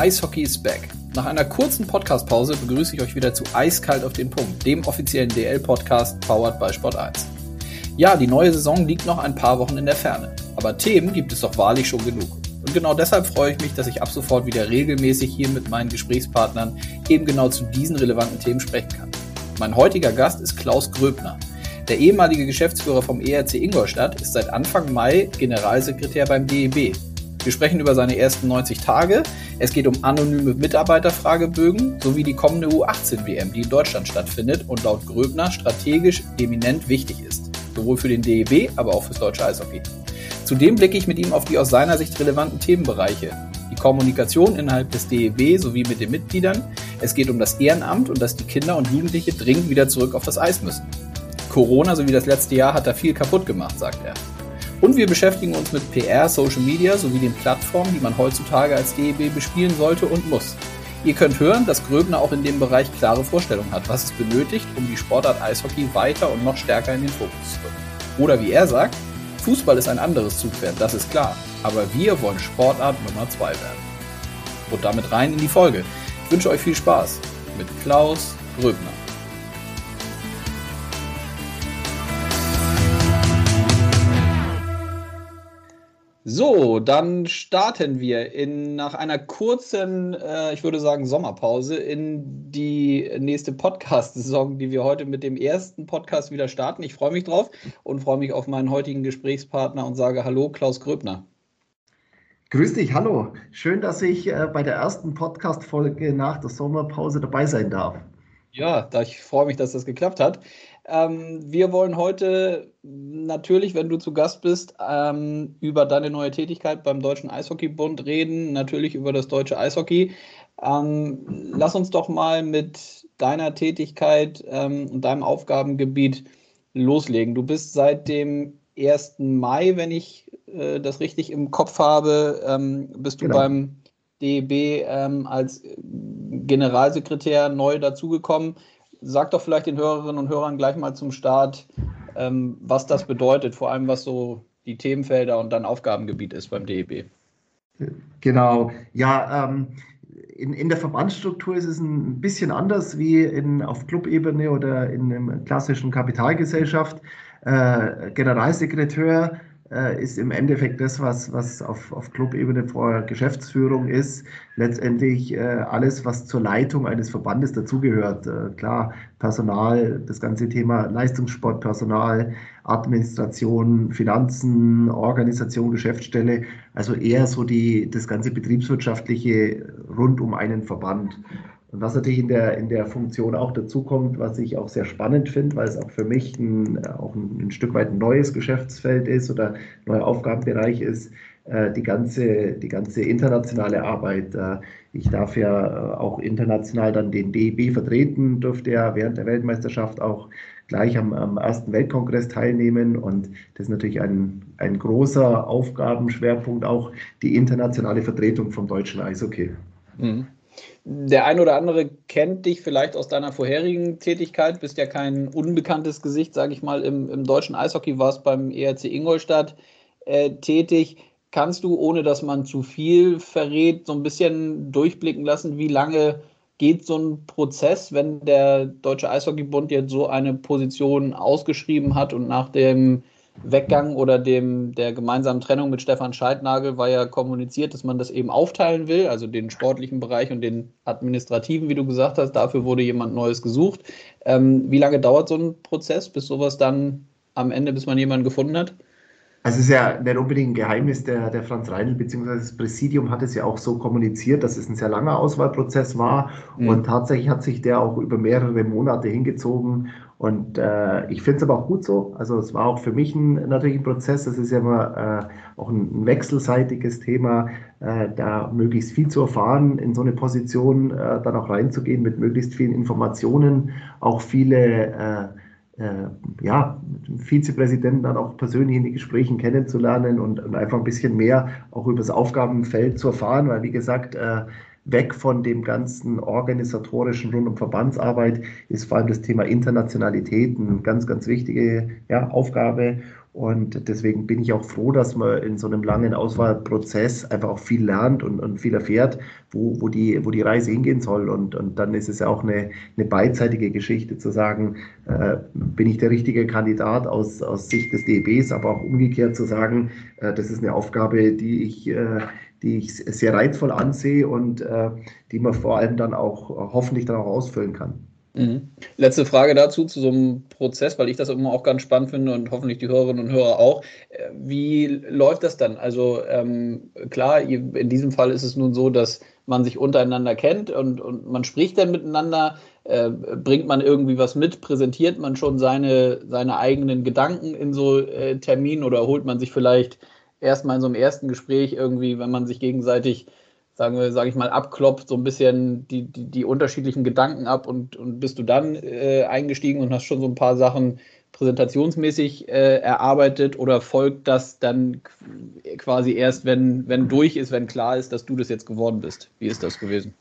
Eishockey is back. Nach einer kurzen Podcast-Pause begrüße ich euch wieder zu Eiskalt auf den Punkt, dem offiziellen DL-Podcast powered by Sport 1. Ja, die neue Saison liegt noch ein paar Wochen in der Ferne, aber Themen gibt es doch wahrlich schon genug. Und genau deshalb freue ich mich, dass ich ab sofort wieder regelmäßig hier mit meinen Gesprächspartnern eben genau zu diesen relevanten Themen sprechen kann. Mein heutiger Gast ist Klaus Gröbner. Der ehemalige Geschäftsführer vom ERC Ingolstadt ist seit Anfang Mai Generalsekretär beim DEB wir sprechen über seine ersten 90 Tage. Es geht um anonyme Mitarbeiterfragebögen sowie die kommende U18-WM, die in Deutschland stattfindet und laut Gröbner strategisch eminent wichtig ist. Sowohl für den DEB, aber auch fürs deutsche Eishockey. Zudem blicke ich mit ihm auf die aus seiner Sicht relevanten Themenbereiche. Die Kommunikation innerhalb des DEB sowie mit den Mitgliedern. Es geht um das Ehrenamt und dass die Kinder und Jugendliche dringend wieder zurück auf das Eis müssen. Corona sowie das letzte Jahr hat da viel kaputt gemacht, sagt er. Und wir beschäftigen uns mit PR, Social Media sowie den Plattformen, die man heutzutage als DEB bespielen sollte und muss. Ihr könnt hören, dass Gröbner auch in dem Bereich klare Vorstellungen hat, was es benötigt, um die Sportart Eishockey weiter und noch stärker in den Fokus zu rücken. Oder wie er sagt, Fußball ist ein anderes Zugpferd, das ist klar. Aber wir wollen Sportart Nummer 2 werden. Und damit rein in die Folge. Ich wünsche euch viel Spaß mit Klaus Gröbner. So, dann starten wir in, nach einer kurzen, äh, ich würde sagen, Sommerpause in die nächste Podcast-Saison, die wir heute mit dem ersten Podcast wieder starten. Ich freue mich drauf und freue mich auf meinen heutigen Gesprächspartner und sage Hallo, Klaus Gröbner. Grüß dich, hallo. Schön, dass ich äh, bei der ersten Podcast-Folge nach der Sommerpause dabei sein darf. Ja, da ich freue mich, dass das geklappt hat. Ähm, wir wollen heute natürlich, wenn du zu Gast bist, ähm, über deine neue Tätigkeit beim Deutschen Eishockeybund reden, natürlich über das deutsche Eishockey. Ähm, lass uns doch mal mit deiner Tätigkeit ähm, und deinem Aufgabengebiet loslegen. Du bist seit dem 1. Mai, wenn ich äh, das richtig im Kopf habe, ähm, bist du genau. beim DEB ähm, als Generalsekretär neu dazugekommen sag doch vielleicht den Hörerinnen und Hörern gleich mal zum Start, ähm, was das bedeutet, vor allem was so die Themenfelder und dann Aufgabengebiet ist beim DEB. Genau, ja, ähm, in, in der Verbandsstruktur ist es ein bisschen anders wie in, auf Clubebene oder in einer klassischen Kapitalgesellschaft. Äh, Generalsekretär äh, ist im Endeffekt das, was, was auf, auf Clubebene vor Geschäftsführung ist, letztendlich äh, alles, was zur Leitung eines Verbandes dazugehört. Äh, klar, Personal, das ganze Thema Leistungssport, Personal, Administration, Finanzen, Organisation, Geschäftsstelle, also eher so die, das ganze Betriebswirtschaftliche rund um einen Verband. Und was natürlich in der, in der Funktion auch dazukommt, was ich auch sehr spannend finde, weil es auch für mich ein, auch ein, ein Stück weit ein neues Geschäftsfeld ist oder ein neuer Aufgabenbereich ist, äh, die, ganze, die ganze internationale Arbeit. Äh, ich darf ja äh, auch international dann den DEB vertreten, durfte ja während der Weltmeisterschaft auch gleich am, am ersten Weltkongress teilnehmen. Und das ist natürlich ein, ein großer Aufgabenschwerpunkt, auch die internationale Vertretung vom deutschen Eishockey. Mhm. Der ein oder andere kennt dich vielleicht aus deiner vorherigen Tätigkeit, bist ja kein unbekanntes Gesicht, sage ich mal, im, im, deutschen Eishockey, warst beim ERC Ingolstadt äh, tätig. Kannst du, ohne dass man zu viel verrät, so ein bisschen durchblicken lassen, wie lange geht so ein Prozess, wenn der Deutsche Eishockeybund jetzt so eine Position ausgeschrieben hat und nach dem Weggang oder dem, der gemeinsamen Trennung mit Stefan Scheidnagel war ja kommuniziert, dass man das eben aufteilen will, also den sportlichen Bereich und den administrativen, wie du gesagt hast. Dafür wurde jemand Neues gesucht. Ähm, wie lange dauert so ein Prozess, bis sowas dann am Ende, bis man jemanden gefunden hat? Also es ist ja nicht unbedingt ein Geheimnis, der, der Franz Reinl bzw. das Präsidium hat es ja auch so kommuniziert, dass es ein sehr langer Auswahlprozess war mhm. und tatsächlich hat sich der auch über mehrere Monate hingezogen und äh, ich finde es aber auch gut so. Also es war auch für mich ein, natürlich ein Prozess, das ist ja immer äh, auch ein, wechselseitiges Thema, äh, da möglichst viel zu erfahren, in so eine Position äh, dann auch reinzugehen mit möglichst vielen Informationen, auch viele äh, äh, ja, Vizepräsidenten dann auch persönlich in den Gesprächen kennenzulernen und, und, einfach ein bisschen mehr auch über das Aufgabenfeld zu erfahren, weil wie gesagt, äh, weg von dem ganzen organisatorischen rund um Verbandsarbeit ist vor allem das Thema Internationalität eine ganz, ganz wichtige ja, Aufgabe. Und deswegen bin ich auch froh, dass man in so einem langen Auswahlprozess einfach auch viel lernt und, und viel erfährt, wo, wo, die, wo die Reise hingehen soll. Und, und dann ist es ja auch eine, eine beidseitige Geschichte zu sagen, äh, bin ich der richtige Kandidat aus, aus Sicht des DEBs, aber auch umgekehrt zu sagen, äh, das ist eine Aufgabe, die ich, äh, die ich sehr reizvoll ansehe und äh, die man vor allem dann auch hoffentlich dann auch ausfüllen kann. Mhm. Letzte Frage dazu, zu so einem Prozess, weil ich das immer auch ganz spannend finde und hoffentlich die Hörerinnen und Hörer auch. Äh, wie läuft das dann? Also ähm, klar, in diesem Fall ist es nun so, dass man sich untereinander kennt und, und man spricht dann miteinander. Äh, bringt man irgendwie was mit? Präsentiert man schon seine, seine eigenen Gedanken in so äh, Terminen oder holt man sich vielleicht erstmal in so einem ersten Gespräch irgendwie, wenn man sich gegenseitig sagen wir, sage ich mal, abklopft, so ein bisschen die, die, die unterschiedlichen Gedanken ab und, und bist du dann äh, eingestiegen und hast schon so ein paar Sachen präsentationsmäßig äh, erarbeitet oder folgt das dann quasi erst, wenn, wenn durch ist, wenn klar ist, dass du das jetzt geworden bist? Wie ist das gewesen?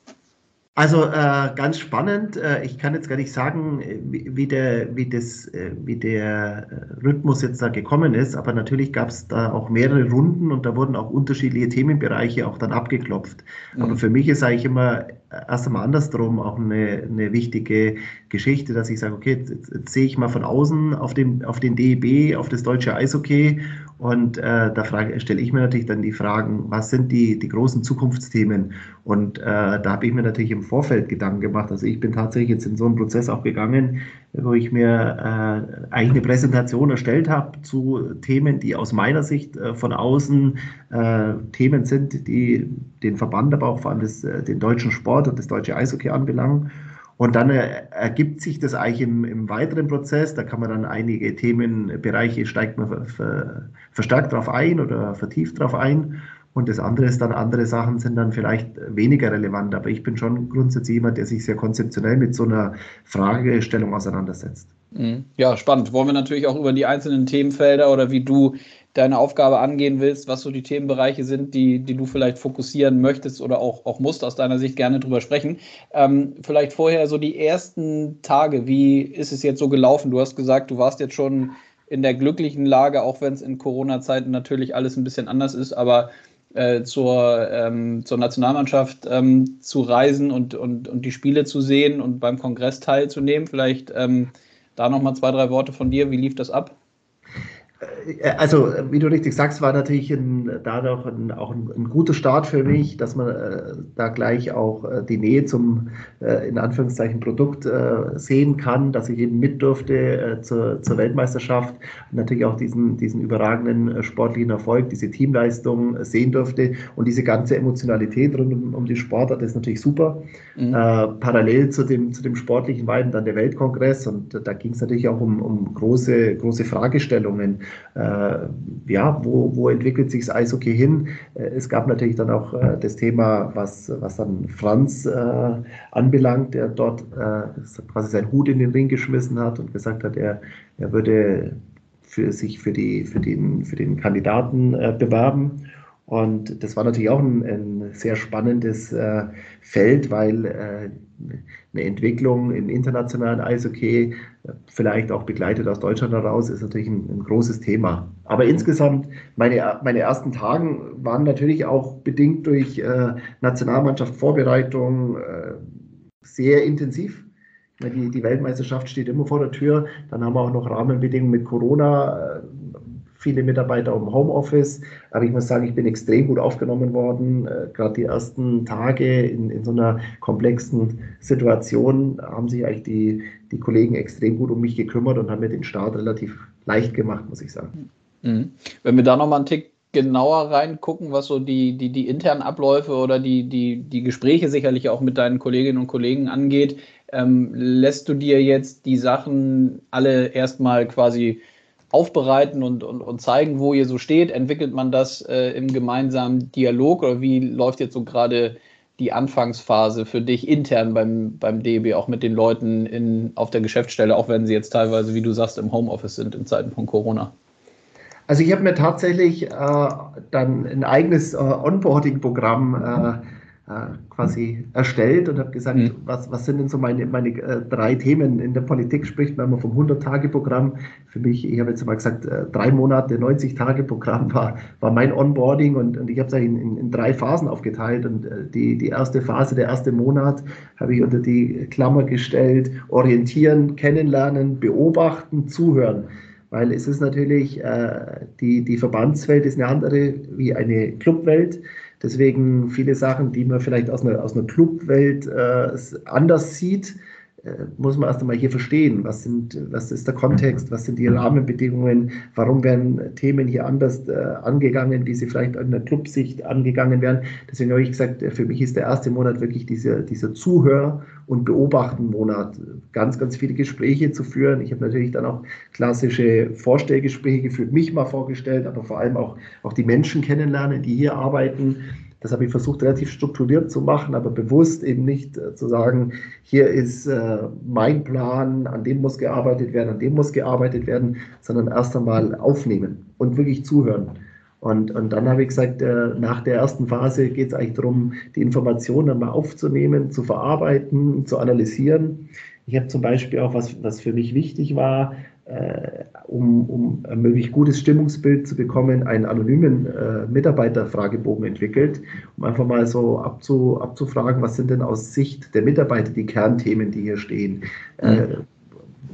Also äh, ganz spannend. Äh, ich kann jetzt gar nicht sagen, wie, wie der, wie, das, äh, wie der äh, Rhythmus jetzt da gekommen ist, aber natürlich gab es da auch mehrere Runden und da wurden auch unterschiedliche Themenbereiche auch dann abgeklopft. Mhm. Aber für mich ist eigentlich immer erst einmal andersrum auch eine, eine wichtige Geschichte, dass ich sage, okay, jetzt, jetzt, jetzt sehe ich mal von außen auf den, auf den DEB, auf das deutsche Eishockey und äh, da frage, stelle ich mir natürlich dann die Fragen, was sind die, die großen Zukunftsthemen? Und äh, da habe ich mir natürlich im Vorfeld Gedanken gemacht. Also ich bin tatsächlich jetzt in so einen Prozess auch gegangen, wo ich mir äh, eigentlich eine Präsentation erstellt habe zu Themen, die aus meiner Sicht äh, von außen äh, Themen sind, die den Verband, aber auch vor allem das, äh, den deutschen Sport und das deutsche Eishockey anbelangen. Und dann äh, ergibt sich das eigentlich im, im, weiteren Prozess. Da kann man dann einige Themenbereiche, steigt man verstärkt darauf ein oder vertieft darauf ein. Und das andere ist dann, andere Sachen sind dann vielleicht weniger relevant. Aber ich bin schon grundsätzlich jemand, der sich sehr konzeptionell mit so einer Fragestellung auseinandersetzt. Mhm. Ja, spannend. Wollen wir natürlich auch über die einzelnen Themenfelder oder wie du deine Aufgabe angehen willst, was so die Themenbereiche sind, die, die du vielleicht fokussieren möchtest oder auch, auch musst, aus deiner Sicht gerne drüber sprechen. Ähm, vielleicht vorher so die ersten Tage, wie ist es jetzt so gelaufen? Du hast gesagt, du warst jetzt schon in der glücklichen Lage, auch wenn es in Corona-Zeiten natürlich alles ein bisschen anders ist, aber äh, zur, ähm, zur Nationalmannschaft ähm, zu reisen und, und, und die Spiele zu sehen und beim Kongress teilzunehmen. Vielleicht ähm, da nochmal zwei, drei Worte von dir. Wie lief das ab? Äh, also, wie du richtig sagst, war natürlich ein, dadurch ein, auch ein, ein, guter Start für mich, dass man äh, da gleich auch äh, die Nähe zum, äh, in Anführungszeichen, Produkt äh, sehen kann, dass ich eben mit durfte äh, zur, zur Weltmeisterschaft und natürlich auch diesen, diesen überragenden sportlichen Erfolg, diese Teamleistung sehen durfte und diese ganze Emotionalität rund um, um die Sportart ist natürlich super. Mhm. parallel zu dem, zu dem sportlichen war dann der Weltkongress und da ging es natürlich auch um, um große, große Fragestellungen ja, wo, wo entwickelt sich das Eishockey hin? Äh, es gab natürlich dann auch äh, das Thema, was, was dann Franz äh, anbelangt, der dort äh, quasi seinen Hut in den Ring geschmissen hat und gesagt hat, er, er würde für sich für, die, für, den, für den Kandidaten äh, bewerben. Und das war natürlich auch ein, ein sehr spannendes äh, Feld, weil äh, eine Entwicklung im internationalen Eishockey, vielleicht auch begleitet aus Deutschland heraus, ist natürlich ein, ein großes Thema. Aber insgesamt, meine, meine ersten Tage waren natürlich auch bedingt durch äh, Nationalmannschaft Vorbereitung äh, sehr intensiv. Die, die Weltmeisterschaft steht immer vor der Tür. Dann haben wir auch noch Rahmenbedingungen mit Corona äh, viele Mitarbeiter im Homeoffice. Aber ich muss sagen, ich bin extrem gut aufgenommen worden. Äh, Gerade die ersten Tage in, in so einer komplexen Situation haben sich eigentlich die, die Kollegen extrem gut um mich gekümmert und haben mir den Start relativ leicht gemacht, muss ich sagen. Mhm. Wenn wir da nochmal einen Tick genauer reingucken, was so die, die, die internen Abläufe oder die, die, die Gespräche sicherlich auch mit deinen Kolleginnen und Kollegen angeht, ähm, lässt du dir jetzt die Sachen alle erstmal quasi aufbereiten und, und, und zeigen, wo ihr so steht? Entwickelt man das äh, im gemeinsamen Dialog oder wie läuft jetzt so gerade die Anfangsphase für dich intern beim, beim DB, auch mit den Leuten in, auf der Geschäftsstelle, auch wenn sie jetzt teilweise, wie du sagst, im Homeoffice sind in Zeiten von Corona? Also ich habe mir tatsächlich äh, dann ein eigenes äh, Onboarding-Programm äh, quasi erstellt und habe gesagt, mhm. was, was sind denn so meine, meine äh, drei Themen in der Politik? Spricht man immer vom 100-Tage-Programm. Für mich, ich habe jetzt mal gesagt, äh, drei Monate, 90-Tage-Programm war, war mein Onboarding und, und ich habe es in, in, in, drei Phasen aufgeteilt. Und äh, die, die erste Phase, der erste Monat, habe ich unter die Klammer gestellt, orientieren, kennenlernen, beobachten, zuhören. Weil es ist natürlich, äh, die, die Verbandswelt ist eine andere wie eine Clubwelt. Deswegen viele Sachen, die man vielleicht aus einer, aus einer Clubwelt äh, anders sieht, äh, muss man erst einmal hier verstehen, was, sind, was ist der Kontext, was sind die Rahmenbedingungen, warum werden Themen hier anders äh, angegangen, wie sie vielleicht in der Clubsicht angegangen werden. Deswegen habe ich gesagt, für mich ist der erste Monat wirklich dieser, dieser Zuhör- und Beobachten-Monat. Ganz, ganz viele Gespräche zu führen. Ich habe natürlich dann auch klassische Vorstellgespräche geführt, mich mal vorgestellt, aber vor allem auch, auch die Menschen kennenlernen, die hier arbeiten das habe ich versucht relativ strukturiert zu machen, aber bewusst eben nicht äh, zu sagen, hier ist äh, mein Plan, an dem muss gearbeitet werden, an dem muss gearbeitet werden, sondern erst einmal aufnehmen und wirklich zuhören. Und, und dann habe ich gesagt, äh, nach der ersten Phase geht es eigentlich darum, die Informationen mal aufzunehmen, zu verarbeiten, zu analysieren. Ich habe zum Beispiel auch, was, was für mich wichtig war, äh, um, um ein möglichst gutes Stimmungsbild zu bekommen, einen anonymen äh, Mitarbeiterfragebogen entwickelt, um einfach mal so abzu, abzufragen, was sind denn aus Sicht der Mitarbeiter die Kernthemen, die hier stehen. Mhm. Äh,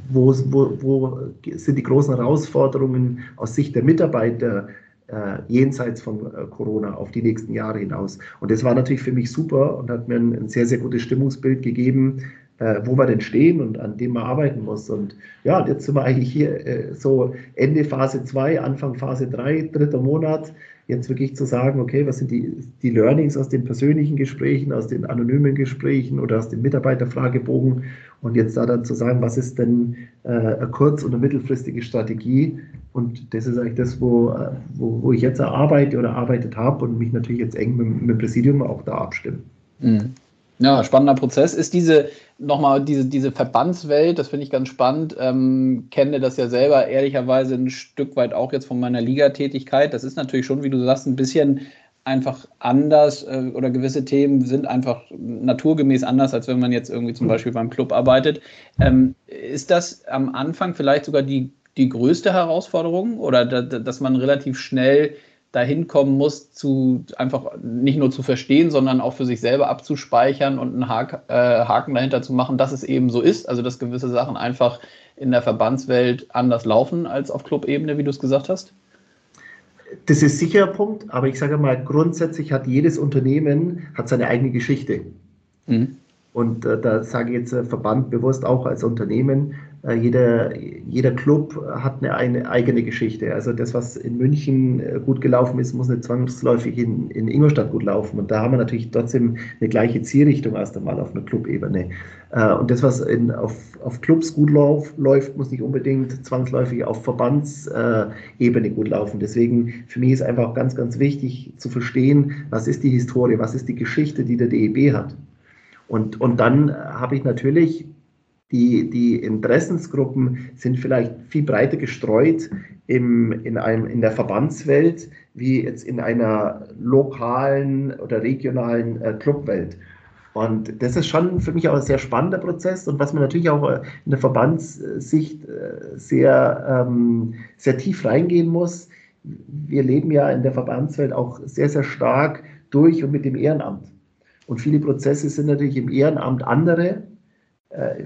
wo, wo, wo sind die großen Herausforderungen aus Sicht der Mitarbeiter äh, jenseits von äh, Corona auf die nächsten Jahre hinaus? Und das war natürlich für mich super und hat mir ein, ein sehr, sehr gutes Stimmungsbild gegeben, äh, wo wir denn stehen und an dem man arbeiten muss. Und ja, jetzt sind wir eigentlich hier äh, so Ende Phase 2, Anfang Phase 3, dritter Monat. Jetzt wirklich zu sagen, okay, was sind die, die Learnings aus den persönlichen Gesprächen, aus den anonymen Gesprächen oder aus dem Mitarbeiterfragebogen und jetzt da dann zu sagen, was ist denn äh, eine kurz- oder mittelfristige Strategie? Und das ist eigentlich das, wo, äh, wo, wo ich jetzt arbeite oder arbeitet habe und mich natürlich jetzt eng mit, mit dem Präsidium auch da abstimmen. Mhm. Ja, spannender Prozess. Ist diese nochmal diese, diese Verbandswelt, das finde ich ganz spannend. Ähm, kenne das ja selber ehrlicherweise ein Stück weit auch jetzt von meiner Ligatätigkeit. Das ist natürlich schon, wie du sagst, ein bisschen einfach anders äh, oder gewisse Themen sind einfach naturgemäß anders, als wenn man jetzt irgendwie zum Beispiel beim Club arbeitet. Ähm, ist das am Anfang vielleicht sogar die, die größte Herausforderung oder da, dass man relativ schnell dahin kommen muss, zu einfach nicht nur zu verstehen, sondern auch für sich selber abzuspeichern und einen Haken, äh, Haken dahinter zu machen, dass es eben so ist, also dass gewisse Sachen einfach in der Verbandswelt anders laufen als auf Clubebene, wie du es gesagt hast? Das ist sicher ein Punkt, aber ich sage mal, grundsätzlich hat jedes Unternehmen hat seine eigene Geschichte. Mhm. Und äh, da sage ich jetzt äh, Verband bewusst auch als Unternehmen, jeder, jeder Club hat eine, eigene Geschichte. Also das, was in München äh, gut gelaufen ist, muss nicht zwangsläufig in, in Ingolstadt gut laufen. Und da haben wir natürlich trotzdem eine gleiche Zielrichtung erst einmal auf einer Clubebene. Äh, und das, was in, auf, auf Clubs gut lauf, läuft, muss nicht unbedingt zwangsläufig auf Verbandsebene gut laufen. Deswegen für mich ist einfach ganz, ganz wichtig zu verstehen, was ist die Historie, was ist die Geschichte, die der DEB hat. Und, und dann habe ich natürlich die, die Interessensgruppen sind vielleicht viel breiter gestreut im, in, einem, in der Verbandswelt wie jetzt in einer lokalen oder regionalen äh, Clubwelt. Und das ist schon für mich auch ein sehr spannender Prozess und was man natürlich auch äh, in der Verbandssicht äh, sehr, ähm, sehr tief reingehen muss. Wir leben ja in der Verbandswelt auch sehr, sehr stark durch und mit dem Ehrenamt. Und viele Prozesse sind natürlich im Ehrenamt andere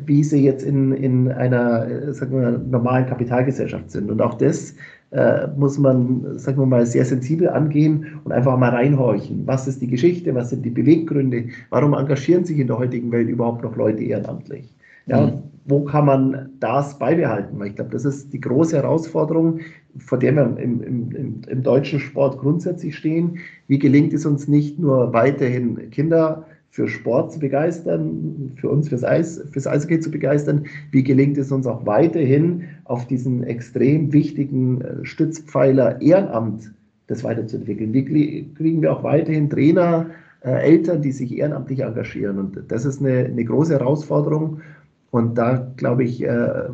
wie sie jetzt in, in einer äh, sagen wir, normalen Kapitalgesellschaft sind. Und auch das äh, muss man, sagen wir mal, sehr sensibel angehen und einfach mal reinhorchen. Was ist die Geschichte? Was sind die Beweggründe? Warum engagieren sich in der heutigen Welt überhaupt noch Leute ehrenamtlich? Ja, mhm. Wo kann man das beibehalten? Weil ich glaube, das ist die große Herausforderung, vor der wir im, im, im deutschen Sport grundsätzlich stehen. Wie gelingt es uns nicht nur weiterhin Kinder für Sport zu begeistern, für uns fürs Eis, fürs Eishockey zu begeistern? Wie gelingt es uns auch weiterhin auf diesen extrem wichtigen äh, Stützpfeiler Ehrenamt das weiterzuentwickeln? Wie kriegen wir auch weiterhin Trainer, äh, Eltern, die sich ehrenamtlich engagieren? Und das ist eine, eine große Herausforderung. Und da, glaube ich, äh,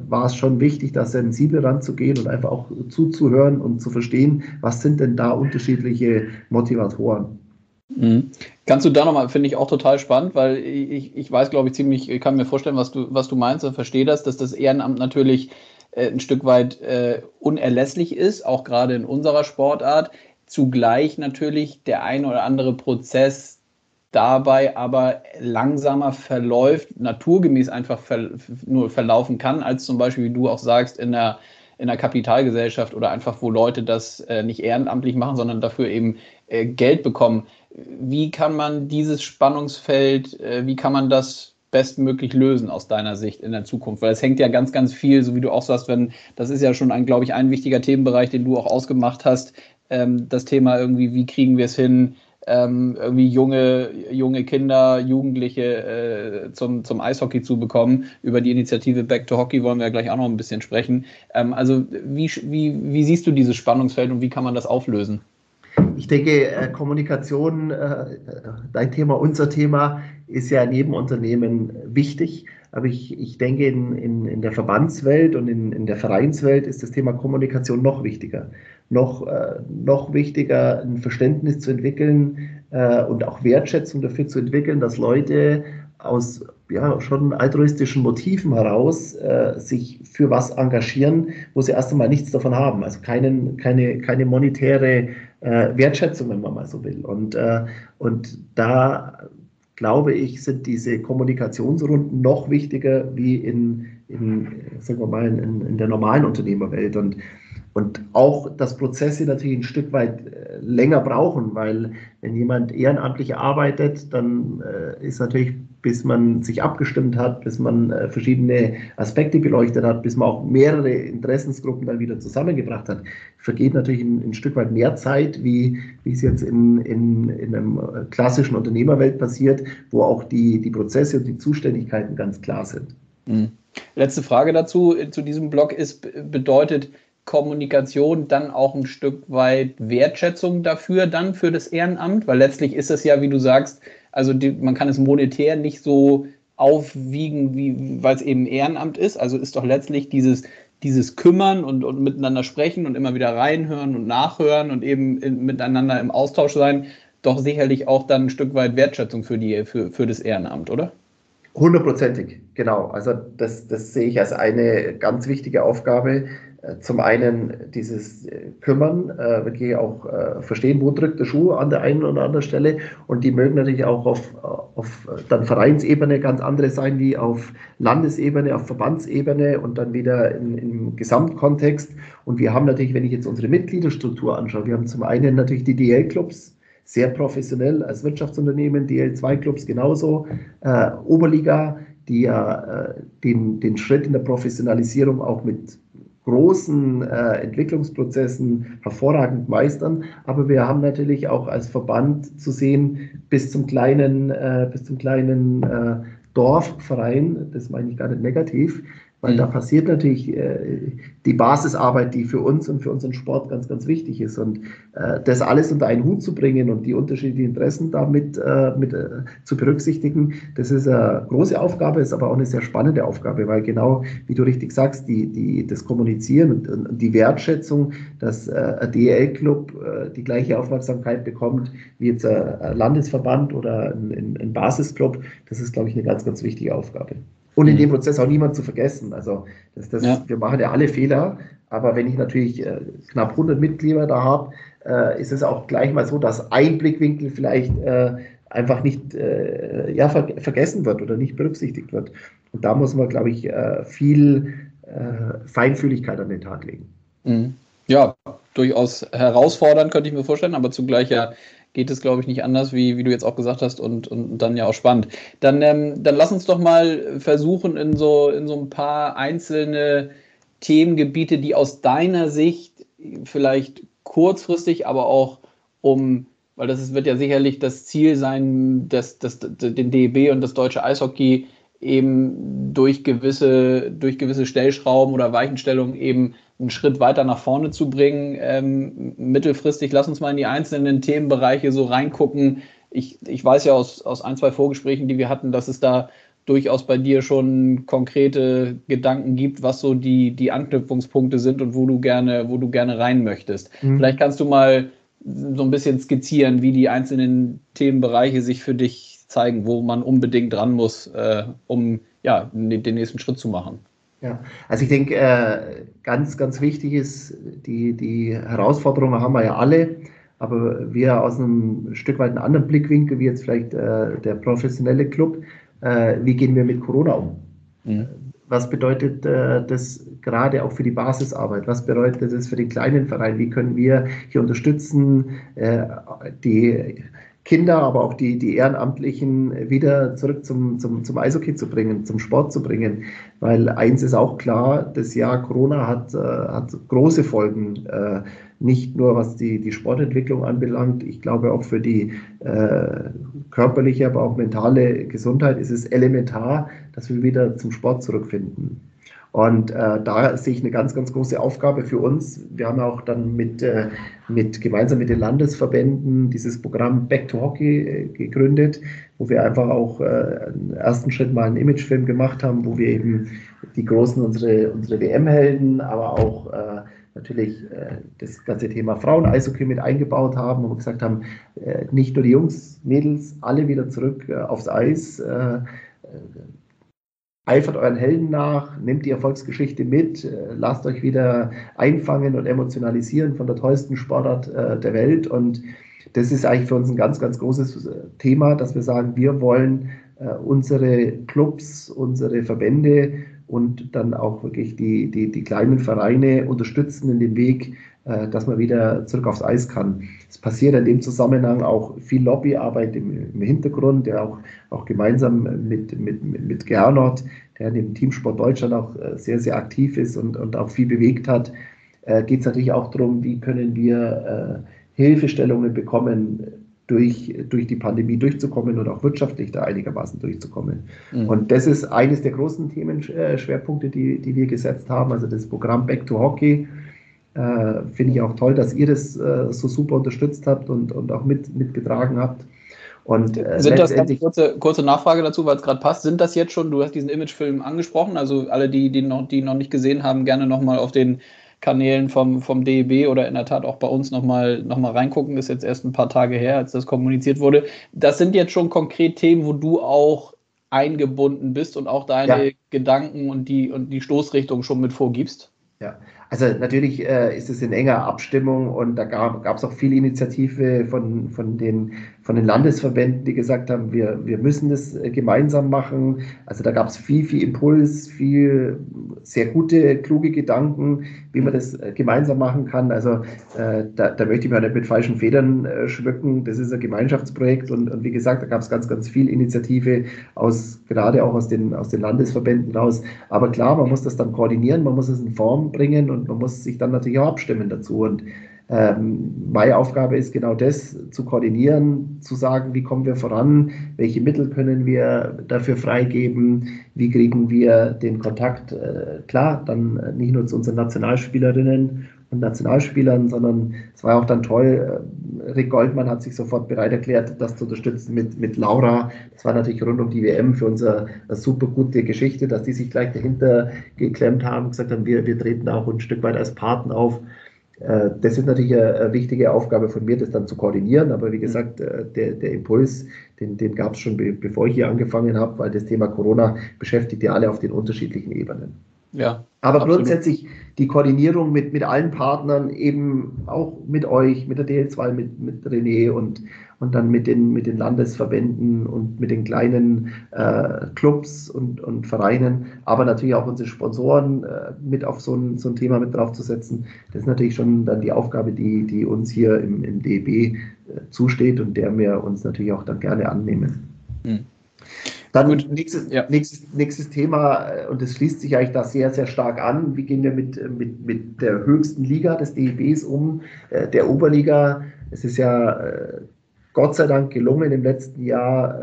war es schon wichtig, da sensibel ranzugehen und einfach auch zuzuhören und zu verstehen, was sind denn da unterschiedliche Motivatoren. Kannst du da nochmal, finde ich auch total spannend, weil ich, ich weiß, glaube ich, ziemlich, ich kann mir vorstellen, was du, was du meinst und verstehe das, dass das Ehrenamt natürlich äh, ein Stück weit äh, unerlässlich ist, auch gerade in unserer Sportart. Zugleich natürlich der ein oder andere Prozess dabei aber langsamer verläuft, naturgemäß einfach ver nur verlaufen kann, als zum Beispiel, wie du auch sagst, in der, in der Kapitalgesellschaft oder einfach, wo Leute das äh, nicht ehrenamtlich machen, sondern dafür eben äh, Geld bekommen. Wie kann man dieses Spannungsfeld, äh, wie kann man das bestmöglich lösen aus deiner Sicht in der Zukunft? Weil es hängt ja ganz, ganz viel, so wie du auch sagst, wenn, das ist ja schon ein, glaube ich, ein wichtiger Themenbereich, den du auch ausgemacht hast. Ähm, das Thema irgendwie, wie kriegen wir es hin, ähm, irgendwie junge, junge Kinder, Jugendliche äh, zum, zum Eishockey zu bekommen. Über die Initiative Back to Hockey wollen wir gleich auch noch ein bisschen sprechen. Ähm, also wie, wie, wie siehst du dieses Spannungsfeld und wie kann man das auflösen? Ich denke, äh, Kommunikation, äh, dein Thema, unser Thema, ist ja in jedem Unternehmen wichtig. Aber ich, ich denke, in, in, in der Verbandswelt und in, in der Vereinswelt ist das Thema Kommunikation noch wichtiger. Noch, äh, noch wichtiger, ein Verständnis zu entwickeln und auch Wertschätzung dafür zu entwickeln, dass Leute aus ja, schon altruistischen Motiven heraus äh, sich für was engagieren, wo sie erst einmal nichts davon haben. Also keinen, keine, keine monetäre äh, Wertschätzung, wenn man mal so will. Und, äh, und da glaube ich, sind diese Kommunikationsrunden noch wichtiger wie in, in sagen wir mal, in, in der normalen Unternehmerwelt. Und und auch, dass Prozesse natürlich ein Stück weit äh, länger brauchen, weil wenn jemand ehrenamtlich arbeitet, dann äh, ist natürlich, bis man sich abgestimmt hat, bis man äh, verschiedene Aspekte beleuchtet hat, bis man auch mehrere Interessensgruppen dann wieder zusammengebracht hat, vergeht natürlich ein, ein Stück weit mehr Zeit, wie, wie es jetzt in, in, in einem klassischen Unternehmerwelt passiert, wo auch die, die Prozesse und die Zuständigkeiten ganz klar sind. Mhm. Letzte Frage dazu, zu diesem Blog ist, bedeutet, Kommunikation dann auch ein Stück weit Wertschätzung dafür dann für das Ehrenamt, weil letztlich ist es ja, wie du sagst, also die, man kann es monetär nicht so aufwiegen, wie weil es eben Ehrenamt ist. Also ist doch letztlich dieses dieses Kümmern und, und miteinander sprechen und immer wieder reinhören und nachhören und eben in, miteinander im Austausch sein, doch sicherlich auch dann ein Stück weit Wertschätzung für die für, für das Ehrenamt, oder? Hundertprozentig, genau. Also das, das sehe ich als eine ganz wichtige Aufgabe, zum einen dieses äh, Kümmern, äh, wirklich auch äh, verstehen, wo drückt der Schuh an der einen oder anderen Stelle. Und die mögen natürlich auch auf, auf dann Vereinsebene ganz andere sein wie auf Landesebene, auf Verbandsebene und dann wieder in, im Gesamtkontext. Und wir haben natürlich, wenn ich jetzt unsere Mitgliederstruktur anschaue, wir haben zum einen natürlich die DL-Clubs, sehr professionell als Wirtschaftsunternehmen, DL2-Clubs genauso, äh, Oberliga, die ja äh, den, den Schritt in der Professionalisierung auch mit großen äh, Entwicklungsprozessen hervorragend meistern. Aber wir haben natürlich auch als Verband zu sehen, bis zum kleinen, äh, bis zum kleinen äh, Dorfverein, das meine ich gar nicht negativ, weil mhm. da passiert natürlich äh, die Basisarbeit, die für uns und für unseren Sport ganz, ganz wichtig ist. Und äh, das alles unter einen Hut zu bringen und die unterschiedlichen Interessen damit äh, mit, äh, zu berücksichtigen, das ist eine große Aufgabe, ist aber auch eine sehr spannende Aufgabe, weil genau, wie du richtig sagst, die, die, das Kommunizieren und, und die Wertschätzung, dass äh, ein DL-Club äh, die gleiche Aufmerksamkeit bekommt wie jetzt ein Landesverband oder ein, ein Basisclub, das ist, glaube ich, eine ganz, ganz wichtige Aufgabe. Und in mhm. dem Prozess auch niemand zu vergessen. Also das, das, ja. wir machen ja alle Fehler, aber wenn ich natürlich äh, knapp 100 Mitglieder da habe, äh, ist es auch gleich mal so, dass ein Blickwinkel vielleicht äh, einfach nicht äh, ja, ver vergessen wird oder nicht berücksichtigt wird. Und da muss man, glaube ich, äh, viel äh, Feinfühligkeit an den Tag legen. Mhm. Ja, durchaus herausfordernd, könnte ich mir vorstellen, aber zugleich ja geht es, glaube ich, nicht anders, wie, wie du jetzt auch gesagt hast, und, und dann ja auch spannend. Dann, ähm, dann lass uns doch mal versuchen, in so, in so ein paar einzelne Themengebiete, die aus deiner Sicht vielleicht kurzfristig, aber auch um, weil das ist, wird ja sicherlich das Ziel sein, dass, dass, den DEB und das deutsche Eishockey eben durch gewisse, durch gewisse Stellschrauben oder Weichenstellungen eben einen Schritt weiter nach vorne zu bringen. Ähm, mittelfristig, lass uns mal in die einzelnen Themenbereiche so reingucken. Ich, ich weiß ja aus, aus ein, zwei Vorgesprächen, die wir hatten, dass es da durchaus bei dir schon konkrete Gedanken gibt, was so die, die Anknüpfungspunkte sind und wo du gerne, wo du gerne rein möchtest. Mhm. Vielleicht kannst du mal so ein bisschen skizzieren, wie die einzelnen Themenbereiche sich für dich zeigen, wo man unbedingt dran muss, äh, um ja, den nächsten Schritt zu machen? Ja, also ich denke, äh, ganz, ganz wichtig ist, die, die Herausforderungen haben wir ja alle, aber wir aus einem Stück weit einen anderen Blickwinkel, wie jetzt vielleicht äh, der professionelle Club, äh, wie gehen wir mit Corona um? Mhm. Was bedeutet äh, das gerade auch für die Basisarbeit? Was bedeutet das für den kleinen Verein? Wie können wir hier unterstützen, äh, die Kinder, aber auch die, die Ehrenamtlichen wieder zurück zum, zum, zum Eishockey zu bringen, zum Sport zu bringen. Weil eins ist auch klar, das Jahr Corona hat, äh, hat große Folgen, äh, nicht nur was die, die Sportentwicklung anbelangt. Ich glaube auch für die äh, körperliche, aber auch mentale Gesundheit ist es elementar, dass wir wieder zum Sport zurückfinden. Und äh, da sehe ich eine ganz, ganz große Aufgabe für uns. Wir haben auch dann mit, äh, mit gemeinsam mit den Landesverbänden dieses Programm Back to Hockey äh, gegründet, wo wir einfach auch äh, im ersten Schritt mal einen Imagefilm gemacht haben, wo wir eben die großen, unsere, unsere WM-Helden, aber auch äh, natürlich äh, das ganze Thema Frauen-Eishockey mit eingebaut haben und gesagt haben, nicht nur die Jungs, Mädels, alle wieder zurück aufs Eis eifert euren Helden nach, nehmt die Erfolgsgeschichte mit, äh, lasst euch wieder einfangen und emotionalisieren von der tollsten Sportart äh, der Welt. Und das ist eigentlich für uns ein ganz, ganz großes äh, Thema, dass wir sagen, wir wollen unsere Clubs, unsere Verbände und dann auch wirklich die, die, die kleinen Vereine unterstützen in dem Weg, dass man wieder zurück aufs Eis kann. Es passiert in dem Zusammenhang auch viel Lobbyarbeit im, im Hintergrund, der auch, auch gemeinsam mit, mit, mit Gernot, der in dem Teamsport Deutschland auch äh, sehr, sehr aktiv ist und, und auch viel bewegt hat, äh, geht es natürlich auch darum, wie können wir äh, Hilfestellungen bekommen, durch, durch die Pandemie durchzukommen und auch wirtschaftlich da einigermaßen durchzukommen. Mhm. Und das ist eines der großen Themenschwerpunkte, die, die wir gesetzt haben, also das Programm Back to Hockey äh, Finde ich auch toll, dass ihr das äh, so super unterstützt habt und, und auch mit, mitgetragen habt. Und, äh, sind das ganz kurze, kurze Nachfrage dazu, weil es gerade passt, sind das jetzt schon, du hast diesen Imagefilm angesprochen, also alle, die, die, noch, die noch nicht gesehen haben, gerne nochmal auf den Kanälen vom, vom DEB oder in der Tat auch bei uns nochmal noch mal reingucken. Das ist jetzt erst ein paar Tage her, als das kommuniziert wurde. Das sind jetzt schon konkret Themen, wo du auch eingebunden bist und auch deine ja. Gedanken und die, und die Stoßrichtung schon mit vorgibst? Ja, also natürlich äh, ist es in enger Abstimmung und da gab es auch viel Initiative von, von, den, von den Landesverbänden, die gesagt haben, wir, wir müssen das äh, gemeinsam machen. Also da gab es viel, viel Impuls, viel sehr gute, kluge Gedanken, wie man das äh, gemeinsam machen kann. Also äh, da, da möchte ich mir nicht mit falschen Federn äh, schmücken. Das ist ein Gemeinschaftsprojekt und, und wie gesagt, da gab es ganz, ganz viel Initiative aus, gerade auch aus den, aus den Landesverbänden raus. Aber klar, man muss das dann koordinieren, man muss es in Form bringen und man muss sich dann natürlich auch abstimmen dazu. Und ähm, meine Aufgabe ist genau das, zu koordinieren, zu sagen, wie kommen wir voran, welche Mittel können wir dafür freigeben, wie kriegen wir den Kontakt, äh, klar, dann nicht nur zu unseren Nationalspielerinnen und Nationalspielern, sondern es war auch dann toll, äh, Rick Goldmann hat sich sofort bereit erklärt, das zu unterstützen mit, mit Laura. Das war natürlich rund um die WM für unsere super gute Geschichte, dass die sich gleich dahinter geklemmt haben, gesagt haben, wir, wir treten auch ein Stück weit als Partner auf. Äh, das ist natürlich eine wichtige Aufgabe von mir, das dann zu koordinieren. Aber wie gesagt, äh, der, der Impuls, den, den gab es schon, bevor ich hier angefangen habe, weil das Thema Corona beschäftigt ja alle auf den unterschiedlichen Ebenen. Ja, Aber absolut. grundsätzlich die Koordinierung mit, mit allen Partnern, eben auch mit euch, mit der DL2, mit, mit René und, und dann mit den, mit den Landesverbänden und mit den kleinen äh, Clubs und, und Vereinen, aber natürlich auch unsere Sponsoren äh, mit auf so ein, so ein Thema mit draufzusetzen. Das ist natürlich schon dann die Aufgabe, die, die uns hier im, im DEB äh, zusteht und der wir uns natürlich auch dann gerne annehmen. Mhm. Dann Gut. Nächstes, ja. nächstes, nächstes Thema, äh, und das schließt sich eigentlich da sehr, sehr stark an. Wie gehen wir mit, mit, mit der höchsten Liga des DEBs um, äh, der Oberliga? Es ist ja äh, Gott sei Dank gelungen, im letzten Jahr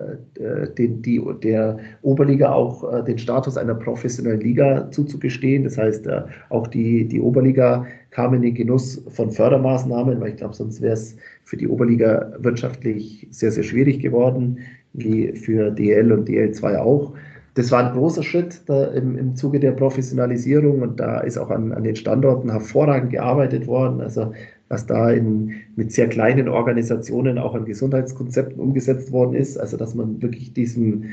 den, die, der Oberliga auch den Status einer professionellen Liga zuzugestehen. Das heißt, auch die, die Oberliga kam in den Genuss von Fördermaßnahmen, weil ich glaube, sonst wäre es für die Oberliga wirtschaftlich sehr, sehr schwierig geworden wie für DL und DL2 auch. Das war ein großer Schritt im, im Zuge der Professionalisierung und da ist auch an, an den Standorten hervorragend gearbeitet worden. Also was da in, mit sehr kleinen Organisationen auch an Gesundheitskonzepten umgesetzt worden ist. Also dass man wirklich diesem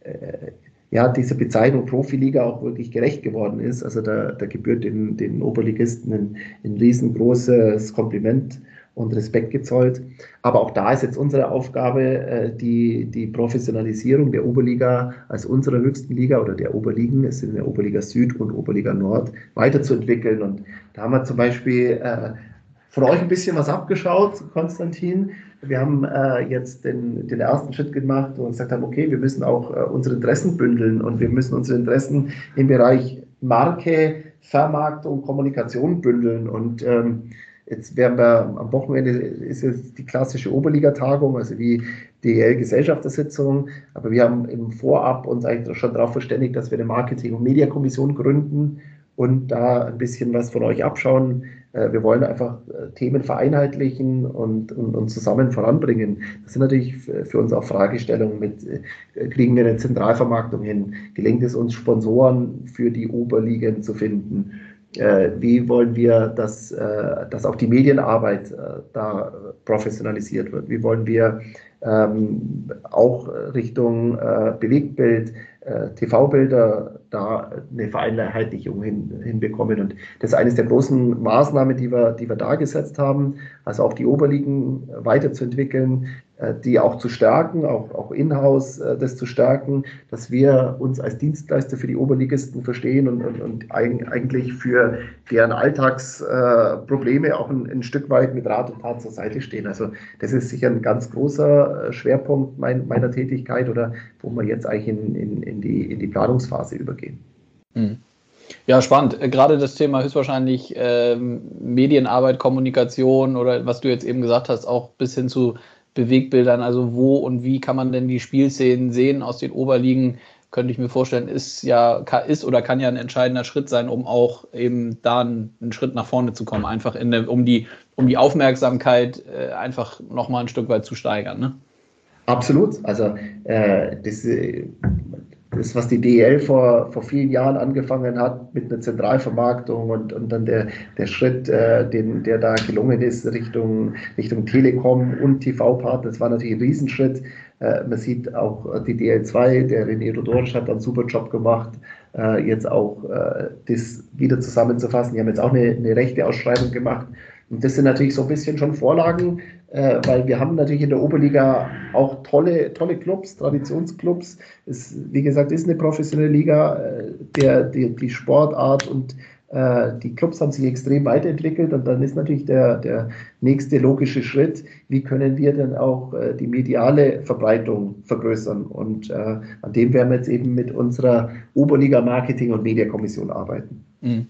äh, ja, diese Bezeichnung Profiliga auch wirklich gerecht geworden ist. Also da, da gebührt den, den Oberligisten ein, ein riesengroßes Kompliment und Respekt gezollt. Aber auch da ist jetzt unsere Aufgabe, äh, die, die Professionalisierung der Oberliga als unserer höchsten Liga oder der Oberligen, es sind der Oberliga Süd und Oberliga Nord, weiterzuentwickeln. Und da haben wir zum Beispiel äh, von euch ein bisschen was abgeschaut, Konstantin. Wir haben äh, jetzt den, den ersten Schritt gemacht und gesagt haben, okay, wir müssen auch äh, unsere Interessen bündeln und wir müssen unsere Interessen im Bereich Marke, Vermarktung, Kommunikation bündeln. Und ähm, jetzt werden wir am Wochenende ist jetzt die klassische Oberligatagung, also die DL-Gesellschaftersitzung. Aber wir haben im Vorab uns eigentlich schon darauf verständigt, dass wir eine Marketing- und Mediakommission gründen und da ein bisschen was von euch abschauen, wir wollen einfach äh, Themen vereinheitlichen und, und, und, zusammen voranbringen. Das sind natürlich für uns auch Fragestellungen mit, äh, kriegen wir eine Zentralvermarktung hin? Gelingt es uns, Sponsoren für die Oberligen zu finden? Wie wollen wir, dass, dass auch die Medienarbeit da professionalisiert wird? Wie wollen wir ähm, auch Richtung Bewegtbild äh, TV-Bilder da eine Vereinheitlichung hin, hinbekommen. Und das ist eines der großen Maßnahmen, die wir, die wir da gesetzt haben, also auch die Oberligen weiterzuentwickeln, äh, die auch zu stärken, auch, auch in-house äh, das zu stärken, dass wir uns als Dienstleister für die Oberligisten verstehen und, und, und eigentlich für deren Alltagsprobleme auch ein, ein, Stück weit mit Rat und Tat zur Seite stehen. Also das ist sicher ein ganz großer Schwerpunkt mein, meiner Tätigkeit oder wo wir jetzt eigentlich in, in, in, die, in die Planungsphase übergehen. Mhm. Ja, spannend. Gerade das Thema höchstwahrscheinlich ähm, Medienarbeit, Kommunikation oder was du jetzt eben gesagt hast, auch bis hin zu Bewegbildern, also wo und wie kann man denn die Spielszenen sehen aus den Oberligen, könnte ich mir vorstellen, ist ja, ist oder kann ja ein entscheidender Schritt sein, um auch eben da einen, Schritt nach vorne zu kommen, einfach in der, um die, um die Aufmerksamkeit äh, einfach nochmal ein Stück weit zu steigern. Ne? Absolut. Also äh, das, äh, das, was die DL vor, vor vielen Jahren angefangen hat mit einer Zentralvermarktung und, und dann der, der Schritt, äh, den, der da gelungen ist Richtung, Richtung Telekom und TV-Partner, das war natürlich ein Riesenschritt. Äh, man sieht auch die DL2, der René Rodorisch hat einen super Job gemacht, äh, jetzt auch äh, das wieder zusammenzufassen. Die haben jetzt auch eine, eine rechte Ausschreibung gemacht. Und das sind natürlich so ein bisschen schon Vorlagen, äh, weil wir haben natürlich in der Oberliga auch tolle, tolle Clubs, Traditionsclubs. Es, wie gesagt, ist eine professionelle Liga, äh, der, die, die Sportart und äh, die Clubs haben sich extrem weiterentwickelt und dann ist natürlich der, der nächste logische Schritt, wie können wir denn auch äh, die mediale Verbreitung vergrößern und äh, an dem werden wir jetzt eben mit unserer Oberliga Marketing und Mediakommission arbeiten. Mhm.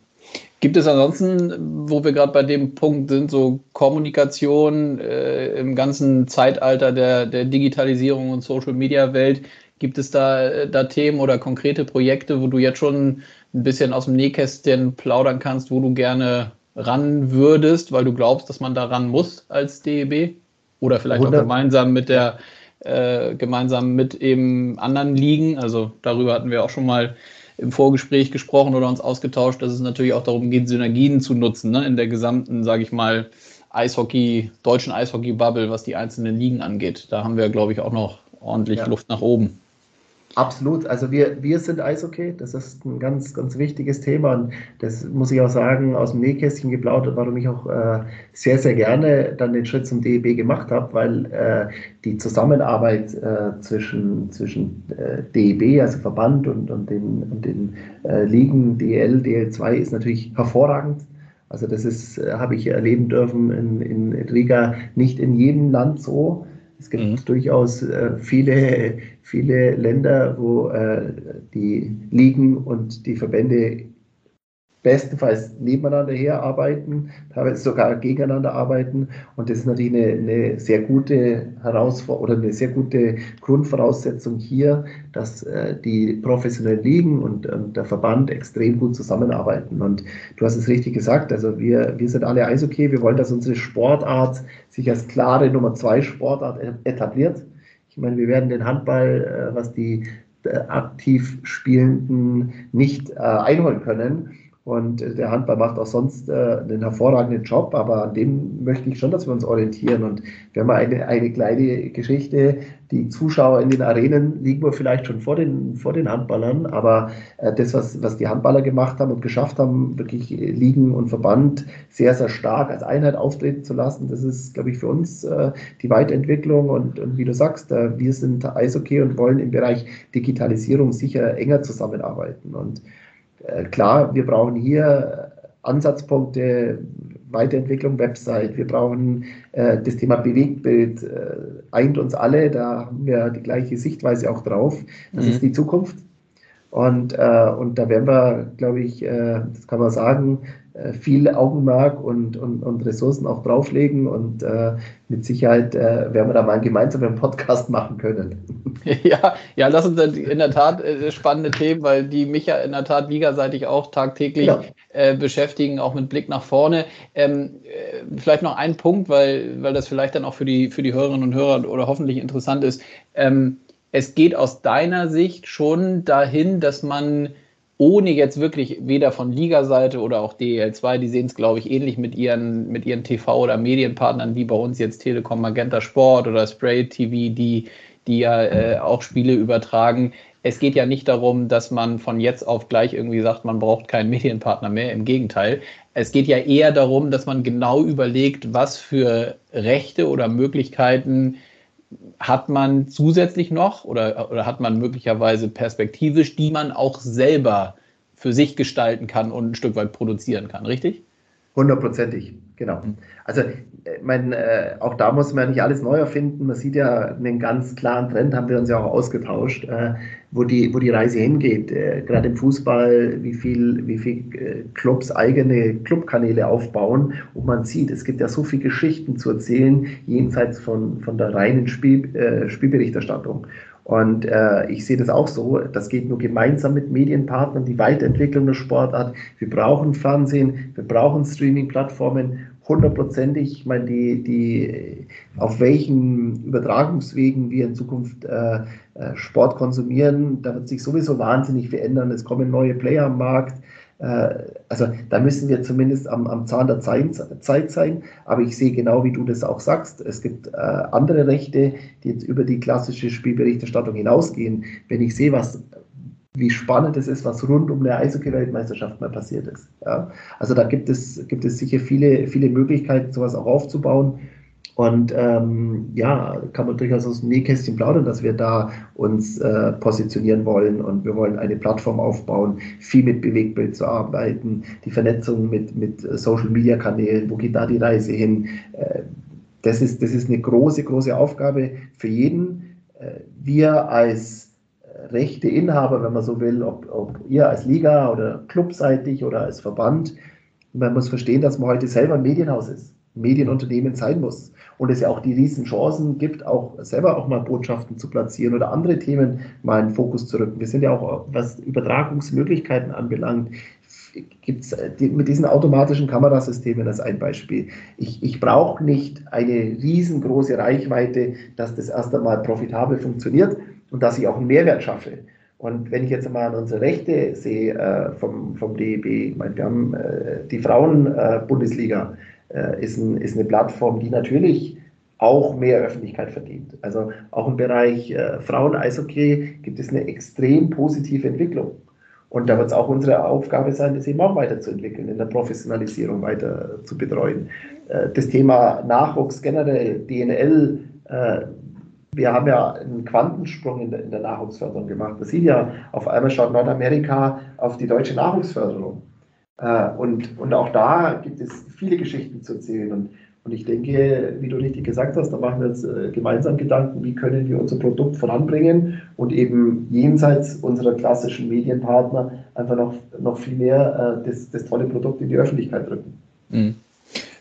Gibt es ansonsten, wo wir gerade bei dem Punkt sind, so Kommunikation äh, im ganzen Zeitalter der, der Digitalisierung und Social Media Welt, gibt es da, äh, da Themen oder konkrete Projekte, wo du jetzt schon ein bisschen aus dem Nähkästchen plaudern kannst, wo du gerne ran würdest, weil du glaubst, dass man da ran muss als DEB? Oder vielleicht 100. auch gemeinsam mit der, äh, gemeinsam mit eben anderen Ligen. Also darüber hatten wir auch schon mal im Vorgespräch gesprochen oder uns ausgetauscht, dass es natürlich auch darum geht, Synergien zu nutzen ne, in der gesamten, sage ich mal, Eishockey, deutschen Eishockey-Bubble, was die einzelnen Ligen angeht. Da haben wir, glaube ich, auch noch ordentlich ja. Luft nach oben. Absolut. Also wir, wir sind Eishockey. Das ist ein ganz, ganz wichtiges Thema. Und das muss ich auch sagen, aus dem Nähkästchen geplaudert, warum ich auch äh, sehr, sehr gerne dann den Schritt zum DEB gemacht habe, weil äh, die Zusammenarbeit äh, zwischen, zwischen äh, DEB, also Verband und, und den, und den äh, Ligen DL, DL2 ist natürlich hervorragend. Also das ist, äh, habe ich erleben dürfen in, in Riga nicht in jedem Land so. Es gibt mhm. durchaus äh, viele, viele Länder, wo äh, die Ligen und die Verbände bestenfalls nebeneinander herarbeiten, teilweise sogar gegeneinander arbeiten. Und das ist natürlich eine, eine sehr gute Herausforderung oder eine sehr gute Grundvoraussetzung hier, dass äh, die professionellen Ligen und, und, der Verband extrem gut zusammenarbeiten. Und du hast es richtig gesagt, also wir, wir sind alle Eishockey, wir wollen, dass unsere Sportart sich als klare Nummer zwei Sportart etabliert. Ich meine, wir werden den Handball, äh, was die äh, aktiv Spielenden nicht äh, einholen können. Und der Handball macht auch sonst äh, einen hervorragenden Job, aber an dem möchte ich schon, dass wir uns orientieren. Und wir haben eine, eine kleine Geschichte, die Zuschauer in den Arenen liegen wir vielleicht schon vor den, vor den Handballern, aber äh, das, was, was die Handballer gemacht haben und geschafft haben, wirklich Ligen und Verband sehr, sehr stark als Einheit auftreten zu lassen, das ist, glaube ich, für uns äh, die Weiterentwicklung. Und, und wie du sagst, äh, wir sind Eishockey und wollen im Bereich Digitalisierung sicher enger zusammenarbeiten. Und klar, wir brauchen hier Ansatzpunkte, Weiterentwicklung Website, wir brauchen äh, das Thema Bewegtbild, äh, eint uns alle, da haben wir die gleiche Sichtweise auch drauf. Das mhm. ist die Zukunft. Und, äh, und da werden wir, glaube ich, äh, das kann man sagen, äh, viel Augenmerk und, und, und Ressourcen auch drauflegen und äh, mit Sicherheit äh, werden wir da mal einen gemeinsamen Podcast machen können. Ja, ja, das sind in der Tat äh, spannende Themen, weil die mich ja in der Tat ligaseitig auch tagtäglich ja. äh, beschäftigen, auch mit Blick nach vorne. Ähm, äh, vielleicht noch ein Punkt, weil, weil das vielleicht dann auch für die, für die Hörerinnen und Hörer oder hoffentlich interessant ist. Ähm, es geht aus deiner Sicht schon dahin, dass man ohne jetzt wirklich weder von Liga-Seite oder auch DEL2, die sehen es, glaube ich, ähnlich mit ihren, mit ihren TV- oder Medienpartnern, wie bei uns jetzt Telekom Magenta Sport oder Spray TV, die, die ja äh, auch Spiele übertragen. Es geht ja nicht darum, dass man von jetzt auf gleich irgendwie sagt, man braucht keinen Medienpartner mehr. Im Gegenteil. Es geht ja eher darum, dass man genau überlegt, was für Rechte oder Möglichkeiten hat man zusätzlich noch oder, oder hat man möglicherweise perspektivisch, die man auch selber für sich gestalten kann und ein Stück weit produzieren kann, richtig? Hundertprozentig, genau. Mhm. Also, mein, äh, auch da muss man ja nicht alles neu erfinden. Man sieht ja einen ganz klaren Trend, haben wir uns ja auch ausgetauscht, äh, wo, die, wo die Reise hingeht. Äh, Gerade im Fußball, wie viel, wie viel äh, Clubs eigene Clubkanäle aufbauen. Und man sieht, es gibt ja so viele Geschichten zu erzählen, jenseits von, von der reinen Spiel, äh, Spielberichterstattung. Und äh, ich sehe das auch so, das geht nur gemeinsam mit Medienpartnern, die Weiterentwicklung der Sportart. Wir brauchen Fernsehen, wir brauchen Streaming-Plattformen, hundertprozentig. Ich meine, die, die, auf welchen Übertragungswegen wir in Zukunft äh, äh, Sport konsumieren, da wird sich sowieso wahnsinnig verändern. Es kommen neue Player am Markt. Äh, also da müssen wir zumindest am, am Zahn der Zeit, Zeit, sein. Aber ich sehe genau, wie du das auch sagst. Es gibt äh, andere Rechte, die jetzt über die klassische Spielberichterstattung hinausgehen. Wenn ich sehe, was, wie spannend es ist, was rund um eine Eishockey-Weltmeisterschaft mal passiert ist. Ja? Also da gibt es, gibt es sicher viele, viele Möglichkeiten, sowas auch aufzubauen. Und ähm, ja, kann man durchaus aus dem Nähkästchen plaudern, dass wir da uns äh, positionieren wollen und wir wollen eine Plattform aufbauen, viel mit Bewegtbild zu arbeiten, die Vernetzung mit, mit Social-Media-Kanälen, wo geht da die Reise hin? Äh, das, ist, das ist eine große, große Aufgabe für jeden. Äh, wir als äh, rechte Inhaber, wenn man so will, ob, ob ihr als Liga oder clubseitig oder als Verband, man muss verstehen, dass man heute selber ein Medienhaus ist. Medienunternehmen sein muss und es ja auch die riesen Chancen gibt, auch selber auch mal Botschaften zu platzieren oder andere Themen mal in den Fokus zu rücken. Wir sind ja auch, was Übertragungsmöglichkeiten anbelangt, gibt es die, mit diesen automatischen Kamerasystemen als ein Beispiel. Ich, ich brauche nicht eine riesengroße Reichweite, dass das erst einmal profitabel funktioniert und dass ich auch einen Mehrwert schaffe. Und wenn ich jetzt mal an unsere Rechte sehe äh, vom, vom DEB, ich meine, wir haben äh, die Frauen-Bundesliga, äh, äh, ist, ein, ist eine Plattform, die natürlich auch mehr Öffentlichkeit verdient. Also auch im Bereich äh, Frauen-Eishockey gibt es eine extrem positive Entwicklung. Und da wird es auch unsere Aufgabe sein, das eben auch weiterzuentwickeln, in der Professionalisierung weiter zu betreuen. Äh, das Thema Nachwuchs generell, DNL, wir haben ja einen Quantensprung in der, in der Nachwuchsförderung gemacht. Man sieht ja, auf einmal schaut Nordamerika auf die deutsche Nachwuchsförderung. Äh, und, und auch da gibt es viele Geschichten zu erzählen. Und, und ich denke, wie du richtig gesagt hast, da machen wir jetzt äh, gemeinsam Gedanken, wie können wir unser Produkt voranbringen und eben jenseits unserer klassischen Medienpartner einfach noch, noch viel mehr äh, das, das tolle Produkt in die Öffentlichkeit drücken. Mhm.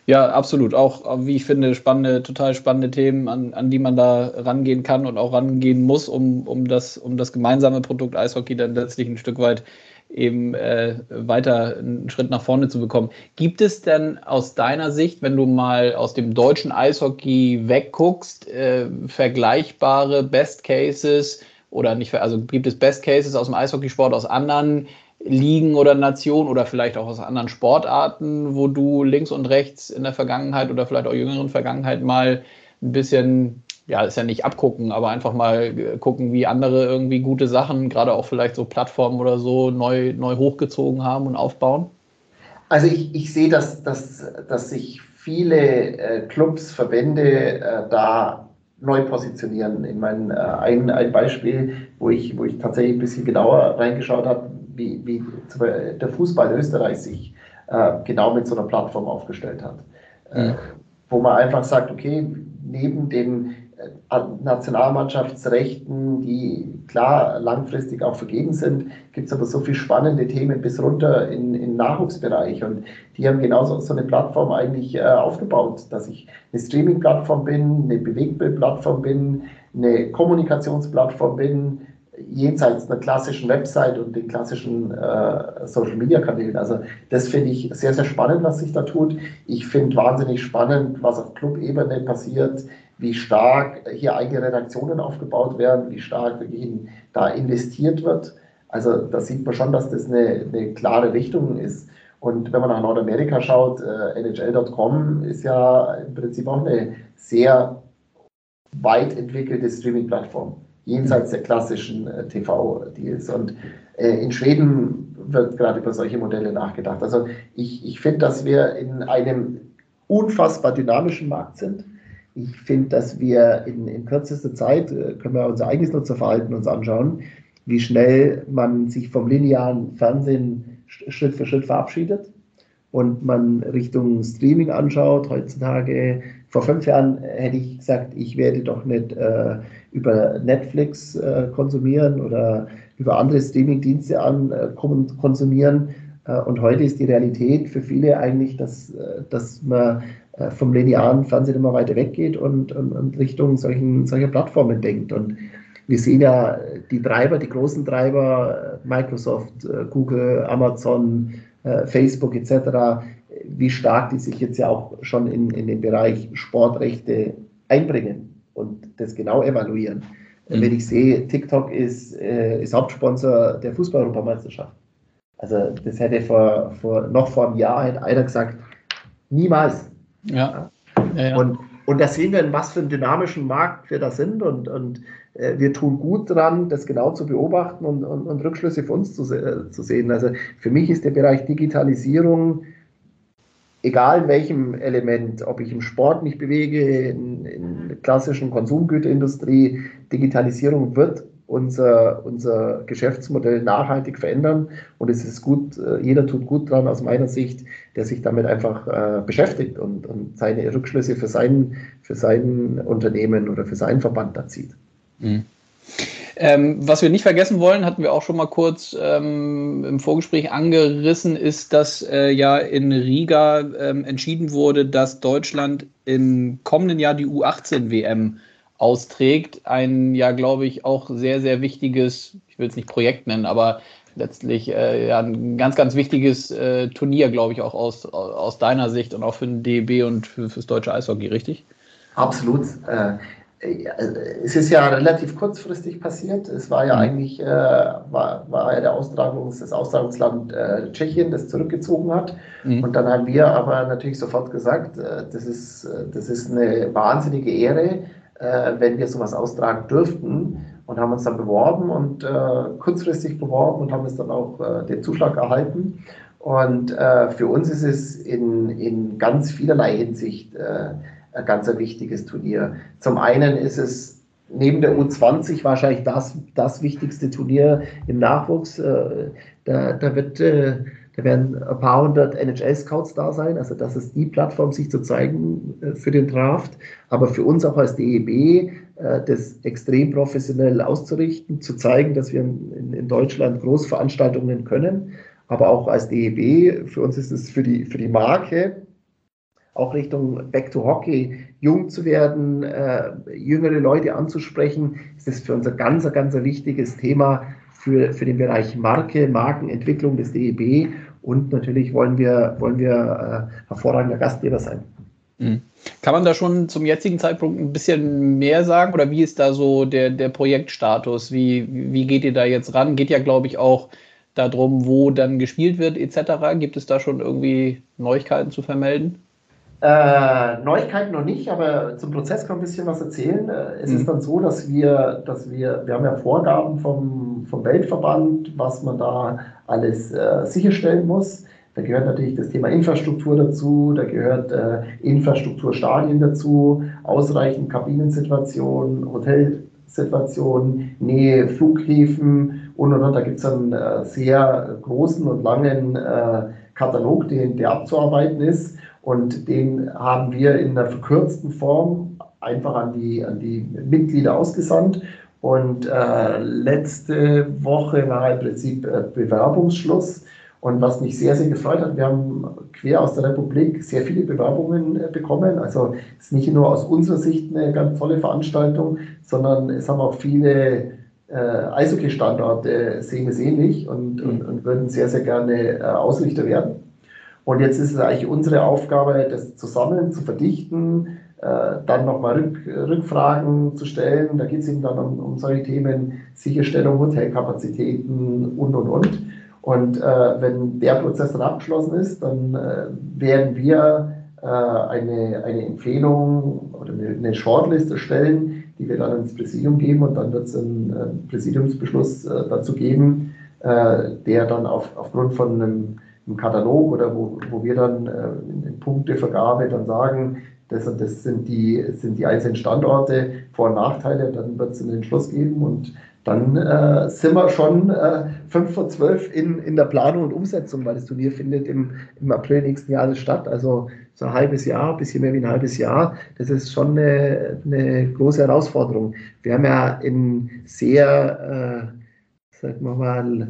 Ja, absolut. Auch, wie ich finde, spannende, total spannende Themen, an, an die man da rangehen kann und auch rangehen muss, um, um, das, um das gemeinsame Produkt Eishockey dann letztlich ein Stück weit eben äh, weiter einen Schritt nach vorne zu bekommen. Gibt es denn aus deiner Sicht, wenn du mal aus dem deutschen Eishockey wegguckst, äh, vergleichbare Best Cases oder nicht, also gibt es Best Cases aus dem Eishockeysport aus anderen Ligen oder Nationen oder vielleicht auch aus anderen Sportarten, wo du links und rechts in der Vergangenheit oder vielleicht auch jüngeren Vergangenheit mal ein bisschen, ja, ist ja nicht abgucken, aber einfach mal gucken, wie andere irgendwie gute Sachen, gerade auch vielleicht so Plattformen oder so, neu, neu hochgezogen haben und aufbauen? Also ich, ich sehe, dass, dass, dass sich viele äh, Clubs, Verbände äh, da neu positionieren. Ich meine, äh, ein, ein Beispiel, wo ich, wo ich tatsächlich ein bisschen genauer reingeschaut habe, wie, wie der Fußball in Österreich sich äh, genau mit so einer Plattform aufgestellt hat. Äh, wo man einfach sagt, okay, neben den äh, Nationalmannschaftsrechten, die klar langfristig auch vergeben sind, gibt es aber so viele spannende Themen bis runter in den Nachwuchsbereich. Und die haben genauso so eine Plattform eigentlich äh, aufgebaut, dass ich eine Streaming-Plattform bin, eine Bewegtbild-Plattform bin, eine Kommunikationsplattform bin, jenseits einer klassischen Website und den klassischen äh, Social-Media-Kanälen. Also das finde ich sehr, sehr spannend, was sich da tut. Ich finde wahnsinnig spannend, was auf Club-Ebene passiert wie stark hier eigene Redaktionen aufgebaut werden, wie stark wirklich da investiert wird. Also da sieht man schon, dass das eine, eine klare Richtung ist. Und wenn man nach Nordamerika schaut, äh, NHL.com ist ja im Prinzip auch eine sehr weit entwickelte Streaming-Plattform, jenseits der klassischen äh, TV-Deals. Und äh, in Schweden wird gerade über solche Modelle nachgedacht. Also ich, ich finde, dass wir in einem unfassbar dynamischen Markt sind ich finde, dass wir in, in kürzester Zeit, äh, können wir unser eigenes Nutzerverhalten uns anschauen, wie schnell man sich vom linearen Fernsehen Schritt für Schritt verabschiedet und man Richtung Streaming anschaut. Heutzutage, vor fünf Jahren hätte ich gesagt, ich werde doch nicht äh, über Netflix äh, konsumieren oder über andere Streaming-Dienste an äh, konsumieren. Äh, und heute ist die Realität für viele eigentlich, dass, äh, dass man äh, vom linearen Fernsehen immer weiter weggeht und, und, und Richtung solchen, solcher Plattformen denkt. Und wir sehen ja die Treiber, die großen Treiber, Microsoft, Google, Amazon, Facebook etc., wie stark die sich jetzt ja auch schon in, in den Bereich Sportrechte einbringen und das genau evaluieren. Mhm. Wenn ich sehe, TikTok ist, ist Hauptsponsor der Fußball-Europameisterschaft. Also das hätte vor, vor, noch vor einem Jahr hätte einer gesagt, niemals. Ja. ja, ja. Und, und da sehen wir, in was für einem dynamischen Markt wir da sind und, und äh, wir tun gut dran, das genau zu beobachten und, und, und Rückschlüsse für uns zu, äh, zu sehen. Also für mich ist der Bereich Digitalisierung, egal in welchem Element, ob ich im Sport mich bewege, in, in der klassischen Konsumgüterindustrie, Digitalisierung wird unser, unser Geschäftsmodell nachhaltig verändern. Und es ist gut, äh, jeder tut gut dran aus meiner Sicht, der sich damit einfach äh, beschäftigt und, und seine Rückschlüsse für sein, für sein Unternehmen oder für seinen Verband da zieht. Mhm. Ähm, was wir nicht vergessen wollen, hatten wir auch schon mal kurz ähm, im Vorgespräch angerissen, ist, dass äh, ja in Riga ähm, entschieden wurde, dass Deutschland im kommenden Jahr die U18-WM austrägt. Ein ja, glaube ich, auch sehr, sehr wichtiges, ich will es nicht Projekt nennen, aber letztlich äh, ja, ein ganz, ganz wichtiges äh, Turnier, glaube ich, auch aus, aus deiner Sicht und auch für den DEB und für, fürs deutsche Eishockey, richtig? Absolut. Äh, es ist ja relativ kurzfristig passiert. Es war ja mhm. eigentlich äh, war, war ja der Austragungs, das Austragungsland äh, Tschechien, das zurückgezogen hat. Mhm. Und dann haben wir aber natürlich sofort gesagt, äh, das, ist, das ist eine wahnsinnige Ehre, äh, wenn wir sowas austragen dürften und haben uns dann beworben und äh, kurzfristig beworben und haben es dann auch äh, den Zuschlag erhalten. Und äh, für uns ist es in, in ganz vielerlei Hinsicht äh, ein ganz wichtiges Turnier. Zum einen ist es neben der U20 wahrscheinlich das, das wichtigste Turnier im Nachwuchs. Äh, da, da wird da werden ein paar hundert NHL-Scouts da sein. Also das ist die Plattform, sich zu zeigen äh, für den Draft. Aber für uns auch als DEB, äh, das extrem professionell auszurichten, zu zeigen, dass wir in Deutschland Großveranstaltungen können. Aber auch als DEB, für uns ist es für die, für die Marke, auch Richtung Back to Hockey, jung zu werden, äh, jüngere Leute anzusprechen, ist das für uns ein ganz, ganz wichtiges Thema für, für den Bereich Marke, Markenentwicklung des DEB und natürlich wollen wir, wollen wir äh, hervorragender Gastgeber sein. Mhm. Kann man da schon zum jetzigen Zeitpunkt ein bisschen mehr sagen oder wie ist da so der, der Projektstatus? Wie, wie geht ihr da jetzt ran? Geht ja, glaube ich, auch darum, wo dann gespielt wird etc. Gibt es da schon irgendwie Neuigkeiten zu vermelden? Äh, Neuigkeiten noch nicht, aber zum Prozess kann ein bisschen was erzählen. Äh, es mhm. ist dann so, dass wir, dass wir, wir haben ja Vorgaben vom, vom Weltverband, was man da alles äh, sicherstellen muss. Da gehört natürlich das Thema Infrastruktur dazu, da gehört äh, Infrastrukturstadien dazu, ausreichend Kabinensituationen, Hotelsituationen, Nähe Flughäfen und und und. Da gibt es einen äh, sehr großen und langen äh, Katalog, den, der abzuarbeiten ist. Und den haben wir in einer verkürzten Form einfach an die, an die Mitglieder ausgesandt. Und äh, letzte Woche war im Prinzip äh, Bewerbungsschluss. Und was mich sehr, sehr gefreut hat, wir haben quer aus der Republik sehr viele Bewerbungen äh, bekommen. Also es ist nicht nur aus unserer Sicht eine ganz tolle Veranstaltung, sondern es haben auch viele äh, Eishockey-Standorte sehen es ähnlich und, und, und, würden sehr, sehr gerne äh, Ausrichter werden. Und jetzt ist es eigentlich unsere Aufgabe, das zu sammeln, zu verdichten, äh, dann nochmal Rück, Rückfragen zu stellen. Da geht es eben dann um, um, solche Themen, Sicherstellung, Hotelkapazitäten und, und, und. Und äh, wenn der Prozess dann abgeschlossen ist, dann äh, werden wir äh, eine, eine Empfehlung oder eine, Shortlist erstellen, die wir dann ins Präsidium geben und dann wird es einen äh, Präsidiumsbeschluss äh, dazu geben, der dann auf, aufgrund von einem im Katalog oder wo, wo wir dann äh, in Punktevergabe dann sagen, das, das sind, die, sind die einzelnen Standorte, Vor- und Nachteile, dann wird es einen Entschluss geben und dann äh, sind wir schon äh, 5 vor 12 in, in der Planung und Umsetzung, weil das Turnier findet im, im April nächsten Jahres statt. Also so ein halbes Jahr, ein bisschen mehr wie ein halbes Jahr. Das ist schon eine, eine große Herausforderung. Wir haben ja in sehr, äh, sagen wir mal,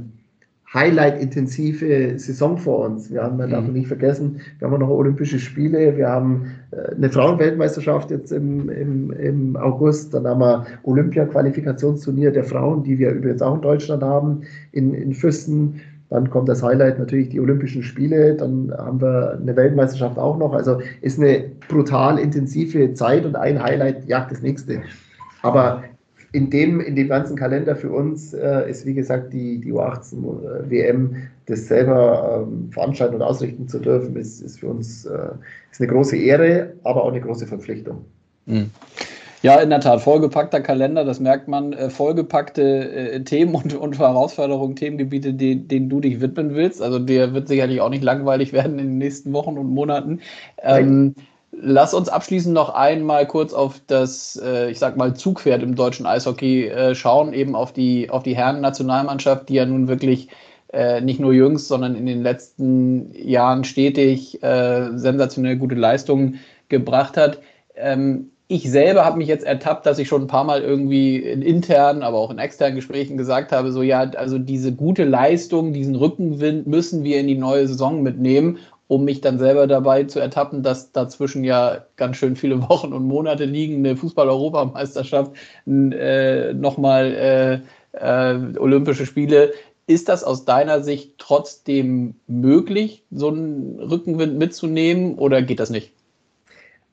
Highlight-intensive Saison vor uns. Wir haben, man darf mhm. nicht vergessen, wir haben noch Olympische Spiele, wir haben äh, eine Frauenweltmeisterschaft jetzt im, im, im August, dann haben wir Olympia-Qualifikationsturnier der Frauen, die wir übrigens auch in Deutschland haben, in, in Füssen. Dann kommt das Highlight natürlich die Olympischen Spiele, dann haben wir eine Weltmeisterschaft auch noch. Also ist eine brutal intensive Zeit und ein Highlight jagt das nächste. Aber in dem, in dem ganzen Kalender für uns äh, ist, wie gesagt, die, die U18 äh, WM, das selber ähm, veranstalten und ausrichten zu dürfen, ist, ist für uns äh, ist eine große Ehre, aber auch eine große Verpflichtung. Mhm. Ja, in der Tat, vollgepackter Kalender, das merkt man, äh, vollgepackte äh, Themen und, und Herausforderungen, Themengebiete, die, denen du dich widmen willst. Also der wird sicherlich auch nicht langweilig werden in den nächsten Wochen und Monaten. Ähm, Lass uns abschließend noch einmal kurz auf das, äh, ich sag mal, Zugpferd im deutschen Eishockey äh, schauen, eben auf die, auf die Herren-Nationalmannschaft, die ja nun wirklich äh, nicht nur jüngst, sondern in den letzten Jahren stetig äh, sensationell gute Leistungen gebracht hat. Ähm, ich selber habe mich jetzt ertappt, dass ich schon ein paar Mal irgendwie in internen, aber auch in externen Gesprächen gesagt habe, so ja, also diese gute Leistung, diesen Rückenwind müssen wir in die neue Saison mitnehmen um mich dann selber dabei zu ertappen, dass dazwischen ja ganz schön viele Wochen und Monate liegen, eine Fußball-Europameisterschaft, äh, nochmal äh, äh, Olympische Spiele. Ist das aus deiner Sicht trotzdem möglich, so einen Rückenwind mitzunehmen oder geht das nicht?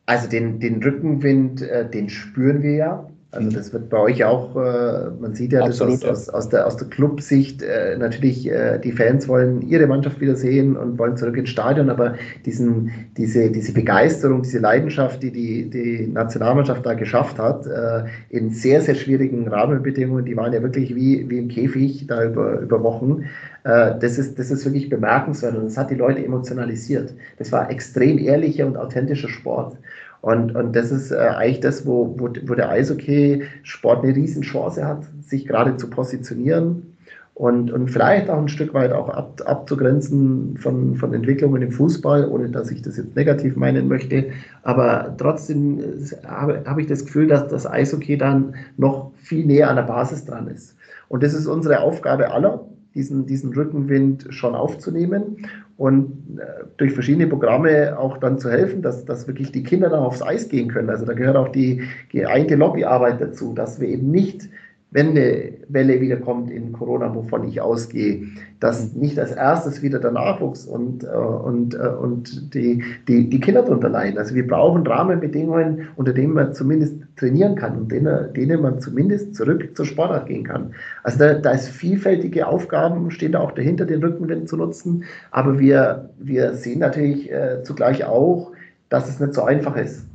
Also den, den Rückenwind, äh, den spüren wir ja. Also das wird bei euch auch, äh, man sieht ja Absolut, das aus, aus, aus, der, aus der Clubsicht, äh, natürlich äh, die Fans wollen ihre Mannschaft wieder sehen und wollen zurück ins Stadion, aber diesen, diese, diese Begeisterung, diese Leidenschaft, die die, die Nationalmannschaft da geschafft hat, äh, in sehr, sehr schwierigen Rahmenbedingungen, die waren ja wirklich wie, wie im Käfig da über, über Wochen, äh, das, ist, das ist wirklich bemerkenswert und das hat die Leute emotionalisiert. Das war extrem ehrlicher und authentischer Sport. Und, und das ist äh, eigentlich das, wo, wo, wo der Eishockey-Sport eine Riesenchance hat, sich gerade zu positionieren und, und vielleicht auch ein Stück weit auch ab, abzugrenzen von, von Entwicklungen im Fußball, ohne dass ich das jetzt negativ meinen möchte. Aber trotzdem äh, habe, habe ich das Gefühl, dass das Eishockey dann noch viel näher an der Basis dran ist. Und das ist unsere Aufgabe aller, diesen, diesen Rückenwind schon aufzunehmen und äh, durch verschiedene Programme auch dann zu helfen, dass, dass wirklich die Kinder dann aufs Eis gehen können. Also da gehört auch die geeinte Lobbyarbeit dazu, dass wir eben nicht wenn eine Welle wieder kommt in Corona, wovon ich ausgehe, dass nicht als erstes wieder der Nachwuchs und, äh, und, äh, und die, die, die Kinder darunter leiden. Also wir brauchen Rahmenbedingungen, unter denen man zumindest trainieren kann und denen, denen man zumindest zurück zur Sportart gehen kann. Also da, da ist vielfältige Aufgaben, stehen da auch dahinter, den Rückenwind zu nutzen. Aber wir, wir sehen natürlich äh, zugleich auch, dass es nicht so einfach ist.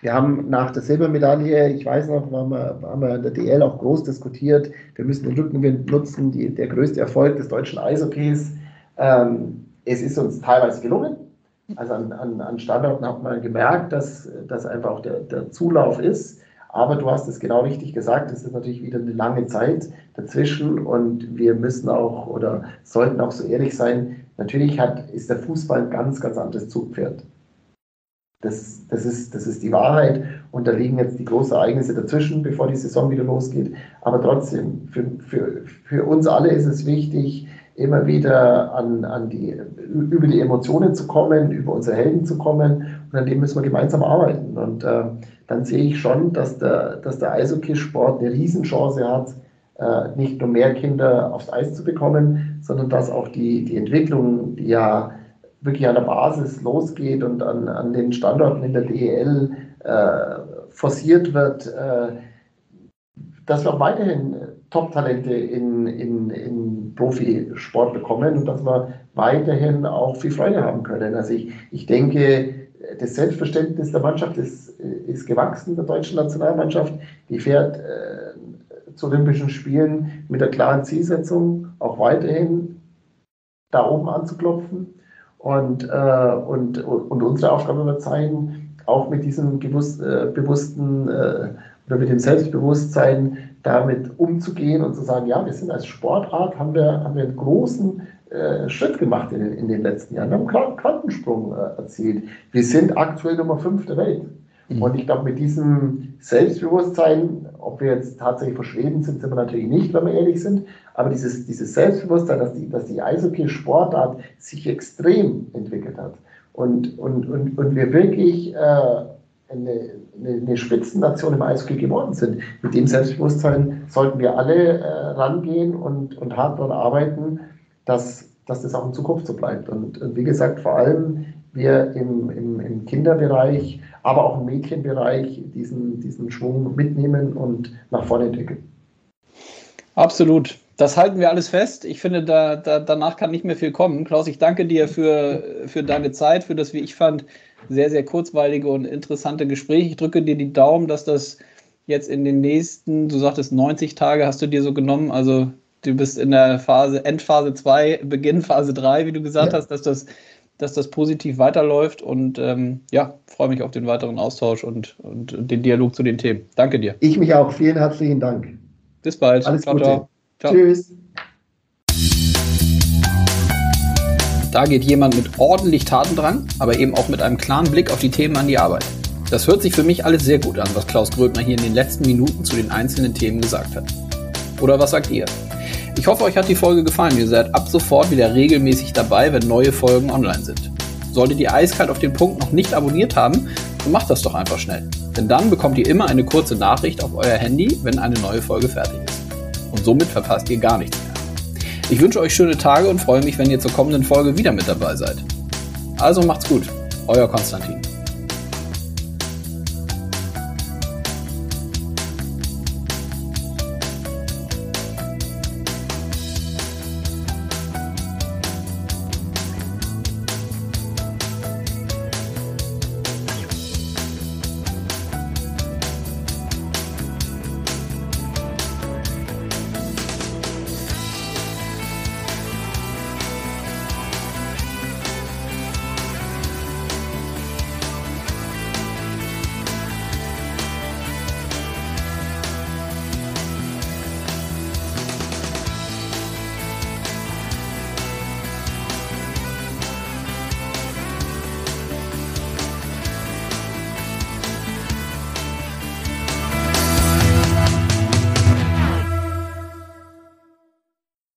Wir haben nach der Silbermedaille, ich weiß noch, haben wir, haben wir in der DL auch groß diskutiert, wir müssen den Rückenwind nutzen, die, der größte Erfolg des deutschen Eishockeys. Ähm, es ist uns teilweise gelungen. Also an, an, an Standorten hat man gemerkt, dass, dass einfach auch der, der Zulauf ist. Aber du hast es genau richtig gesagt, es ist natürlich wieder eine lange Zeit dazwischen und wir müssen auch oder sollten auch so ehrlich sein, natürlich hat, ist der Fußball ein ganz, ganz anderes Zugpferd. Das, das, ist, das ist die Wahrheit und da liegen jetzt die großen Ereignisse dazwischen, bevor die Saison wieder losgeht. Aber trotzdem, für, für, für uns alle ist es wichtig, immer wieder an, an die, über die Emotionen zu kommen, über unsere Helden zu kommen und an dem müssen wir gemeinsam arbeiten. Und äh, dann sehe ich schon, dass der, dass der Eishockeysport eine Riesenchance hat, äh, nicht nur mehr Kinder aufs Eis zu bekommen, sondern dass auch die, die Entwicklung, die ja wirklich an der Basis losgeht und an, an den Standorten in der DEL äh, forciert wird, äh, dass wir auch weiterhin Top-Talente in, in, in Profisport bekommen und dass wir weiterhin auch viel Freude haben können. Also ich, ich denke, das Selbstverständnis der Mannschaft ist, ist gewachsen, der deutschen Nationalmannschaft. Die fährt äh, zu Olympischen Spielen mit der klaren Zielsetzung, auch weiterhin da oben anzuklopfen. Und, äh, und, und unsere Aufgabe wird sein, auch mit diesem gewusst, äh, bewussten äh, oder mit dem Selbstbewusstsein damit umzugehen und zu sagen, ja, wir sind als Sportart, haben wir, haben wir einen großen äh, Schritt gemacht in, in den letzten Jahren. Wir haben einen Quantensprung äh, erzielt. Wir sind aktuell Nummer 5 der Welt. Mhm. Und ich glaube, mit diesem Selbstbewusstsein, ob wir jetzt tatsächlich verschweben sind, sind wir natürlich nicht, wenn wir ehrlich sind, aber dieses, dieses Selbstbewusstsein, dass die, dass die Eishockey-Sportart sich extrem entwickelt hat und, und, und, und wir wirklich äh, eine, eine, Spitzennation im Eishockey geworden sind. Mit dem Selbstbewusstsein sollten wir alle äh, rangehen und, und hart daran arbeiten, dass, dass das auch in Zukunft so bleibt. Und, und wie gesagt, vor allem wir im, im, im Kinderbereich aber auch im Mädchenbereich diesen, diesen Schwung mitnehmen und nach vorne entwickeln. Absolut. Das halten wir alles fest. Ich finde, da, da, danach kann nicht mehr viel kommen. Klaus, ich danke dir für, für deine Zeit, für das, wie ich fand, sehr, sehr kurzweilige und interessante Gespräch. Ich drücke dir die Daumen, dass das jetzt in den nächsten, du sagtest 90 Tage hast du dir so genommen, also du bist in der Phase, Endphase 2, Beginn Phase 3, wie du gesagt ja. hast, dass das dass das positiv weiterläuft und ähm, ja, freue mich auf den weiteren Austausch und, und den Dialog zu den Themen. Danke dir. Ich mich auch. Vielen herzlichen Dank. Bis bald. Alles ciao, Gute. Ciao. ciao. Tschüss. Da geht jemand mit ordentlich Tatendrang, aber eben auch mit einem klaren Blick auf die Themen an die Arbeit. Das hört sich für mich alles sehr gut an, was Klaus Gröbner hier in den letzten Minuten zu den einzelnen Themen gesagt hat. Oder was sagt ihr? Ich hoffe, euch hat die Folge gefallen. Ihr seid ab sofort wieder regelmäßig dabei, wenn neue Folgen online sind. Solltet ihr eiskalt auf den Punkt noch nicht abonniert haben, dann macht das doch einfach schnell. Denn dann bekommt ihr immer eine kurze Nachricht auf euer Handy, wenn eine neue Folge fertig ist. Und somit verpasst ihr gar nichts mehr. Ich wünsche euch schöne Tage und freue mich, wenn ihr zur kommenden Folge wieder mit dabei seid. Also macht's gut, euer Konstantin.